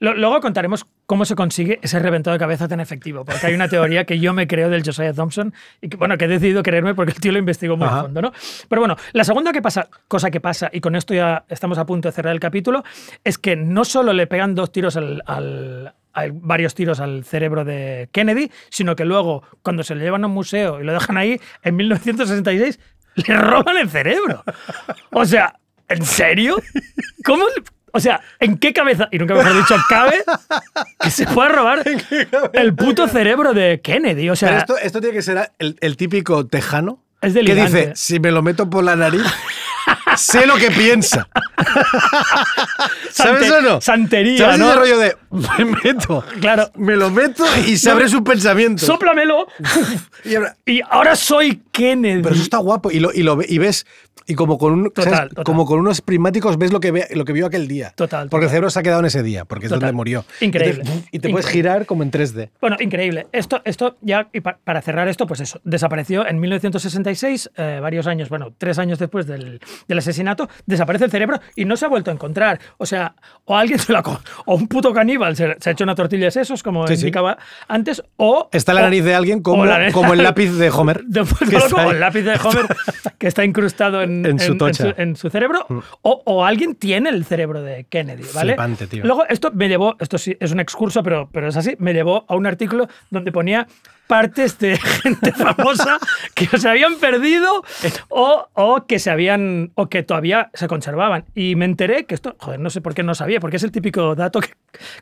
Lo- Luego contaremos cómo se consigue ese reventado de cabeza tan efectivo, porque hay una teoría que yo me creo del Josiah Thompson y que, bueno, que he decidido creerme porque el tío lo investigó muy a fondo, ¿no? Pero bueno, la segunda que pasa, cosa que pasa, y con esto ya estamos a punto de cerrar el capítulo, es que no solo le pegan dos tiros al, al- al- varios tiros al cerebro de Kennedy, sino que luego, cuando se lo llevan a un museo y lo dejan ahí, en 1966, le roban el cerebro. O sea, ¿en serio? ¿Cómo? O sea, ¿en qué cabeza, y nunca mejor dicho, cabe que se pueda robar el puto cerebro de Kennedy? O sea, Pero esto, esto tiene que ser el, el típico tejano Es que dice, si me lo meto por la nariz, sé lo que piensa. ¿Sabes sante- o no? Santería, ¿Sabes ¿no? ese rollo de, me meto, Claro. me lo meto y se abre su pensamiento? Sóplamelo. Y ahora- soy Kennedy. pero eso está guapo y lo, y lo y ves y como con un, Total, ¿sabes? total. como con unos prismáticos ves lo que ve, lo que vio aquel día. Total, Porque el cerebro se ha quedado en ese día, porque es donde murió. Increíble. Entonces, y te puedes girar como en 3D. Bueno, increíble. Esto, esto ya, y pa- para cerrar esto, pues eso, desapareció en 1966, eh, varios años, bueno, tres años después del, del asesinato, desaparece el cerebro y no se ha vuelto a encontrar. O sea, o alguien se la co- o un puto caníbal se, se ha hecho una tortilla de sesos, como Sí, sí. indicaba antes, o... Está la o- nariz de alguien como, nariz- como el lápiz de Homer. de que loco, ahí. el lápiz de Homer que está incrustado en, En su tocha. Mm. en su cerebro, o, o alguien tiene el cerebro de Kennedy, ¿vale? Flipante, tío. Luego, esto me llevó, esto sí es un excurso, pero, pero es así, me llevó a un artículo donde ponía partes de gente famosa que se habían perdido o, o que se habían o que todavía se conservaban y me enteré que esto joder no sé por qué no sabía porque es el típico dato que,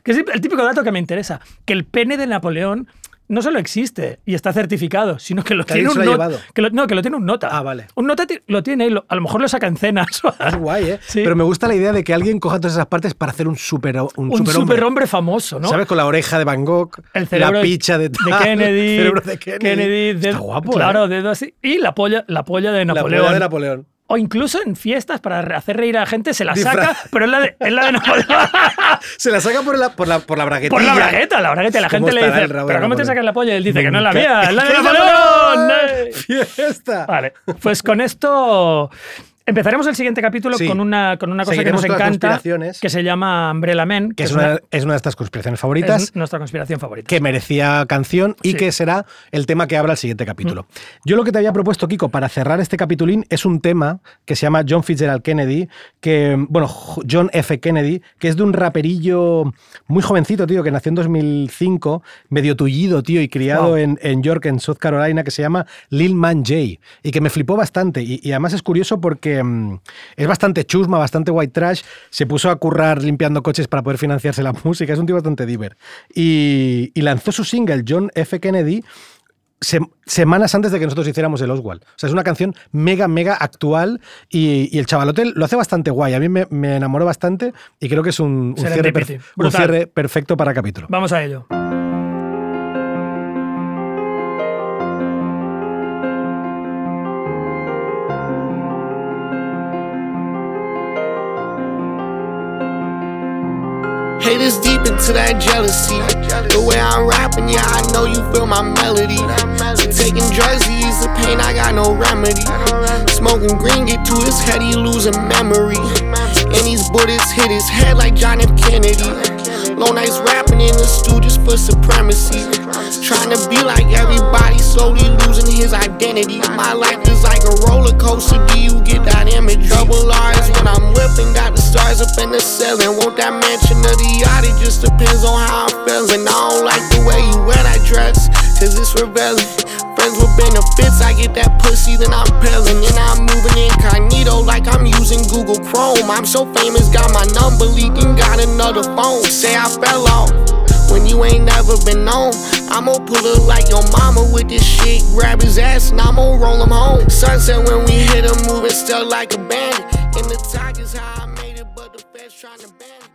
que es el típico dato que me interesa que el pene de Napoleón no solo existe y está certificado, sino que lo Que tiene un lo nota. llevado. Que lo- no, que lo tiene un nota. Ah, vale. Un nota lo tiene y lo- a lo mejor lo saca en cenas. Es guay, ¿eh? Sí. Pero me gusta la idea de que alguien coja todas esas partes para hacer un super un, un superhombre. superhombre famoso, ¿no? ¿Sabes? Con la oreja de Van Gogh, el cerebro la picha de, Kennedy, el cerebro de Kennedy. dedo- Está guapo, claro, ¿eh? dedo así. Y la polla, la polla de La Napoleón. polla de Napoleón. O incluso en fiestas para hacer reír a la gente se la saca, pero es la de, es la de Napoleón. Se la saca por la, por la, por la braguetilla. Por la bragueta, la bragueta. La ¿Cómo gente le dice, el ¿pero cómo te sacas la polla? Y él dice que no es la mía, es la de ¡Es Napoleón. ¡Fiesta! Vale, pues con esto Empezaremos el siguiente capítulo Sí. con una, con una cosa que nos encanta, que se llama Umbrella Men, Que es una, es una de estas conspiraciones favoritas. es nuestra conspiración favorita. que merecía canción y Sí. Que será el tema que abra el siguiente capítulo. Yo lo que te había propuesto, Kiko, para cerrar este capitulín es un tema que se llama John Fitzgerald Kennedy, que, bueno, John F. Kennedy, que es de un raperillo muy jovencito, tío, que nació en 2005, medio tullido, tío, y criado Wow. en, en York, en South Carolina, que se llama Lil Man J, y que me flipó bastante. Y, y además es curioso porque mm, es bastante chusma, bastante white trash. Se puso a currar limpiando coches para poder financiarse la música. Es un tío bastante diver. Y, y lanzó su single, John F. Kennedy, se- semanas antes de que nosotros hiciéramos el Oswald. O sea, es una canción mega, mega actual y, y el chavalote lo hace bastante guay. A mí me, me enamoró bastante y creo que es un, un cierre, un cierre perfecto para capítulo. Vamos a ello. Into that jealousy. The way I'm rapping, yeah, I know you feel my melody. So taking drugs to ease the pain, I got no remedy. Smoking green, get to his head, he losing memory. And these bullets hit his head like John F. Kennedy. Low nights rapping in the studios for supremacy. Trying to be like everybody, slowly losing his identity. My life is like a roller coaster. Do you get that image? Double R's when I'm whipping, got the stars up in the ceiling. Want that mansion or the yacht? It just depends on how I'm feeling. I don't like the way you wear that dress, cause it's revealing. Friends with benefits, I get that pussy, then I'm peeling. And I'm moving incognito like I'm using Google Chrome. I'm so famous, got my number leaking, got another phone. Say I fell off when you ain't never been known. I'ma pull up like your mama with this shit, grab his ass, and I'ma roll him home. Sunset when we hit him, moving still like a bandit. And the talk is how I made it, but the feds trying to ban it.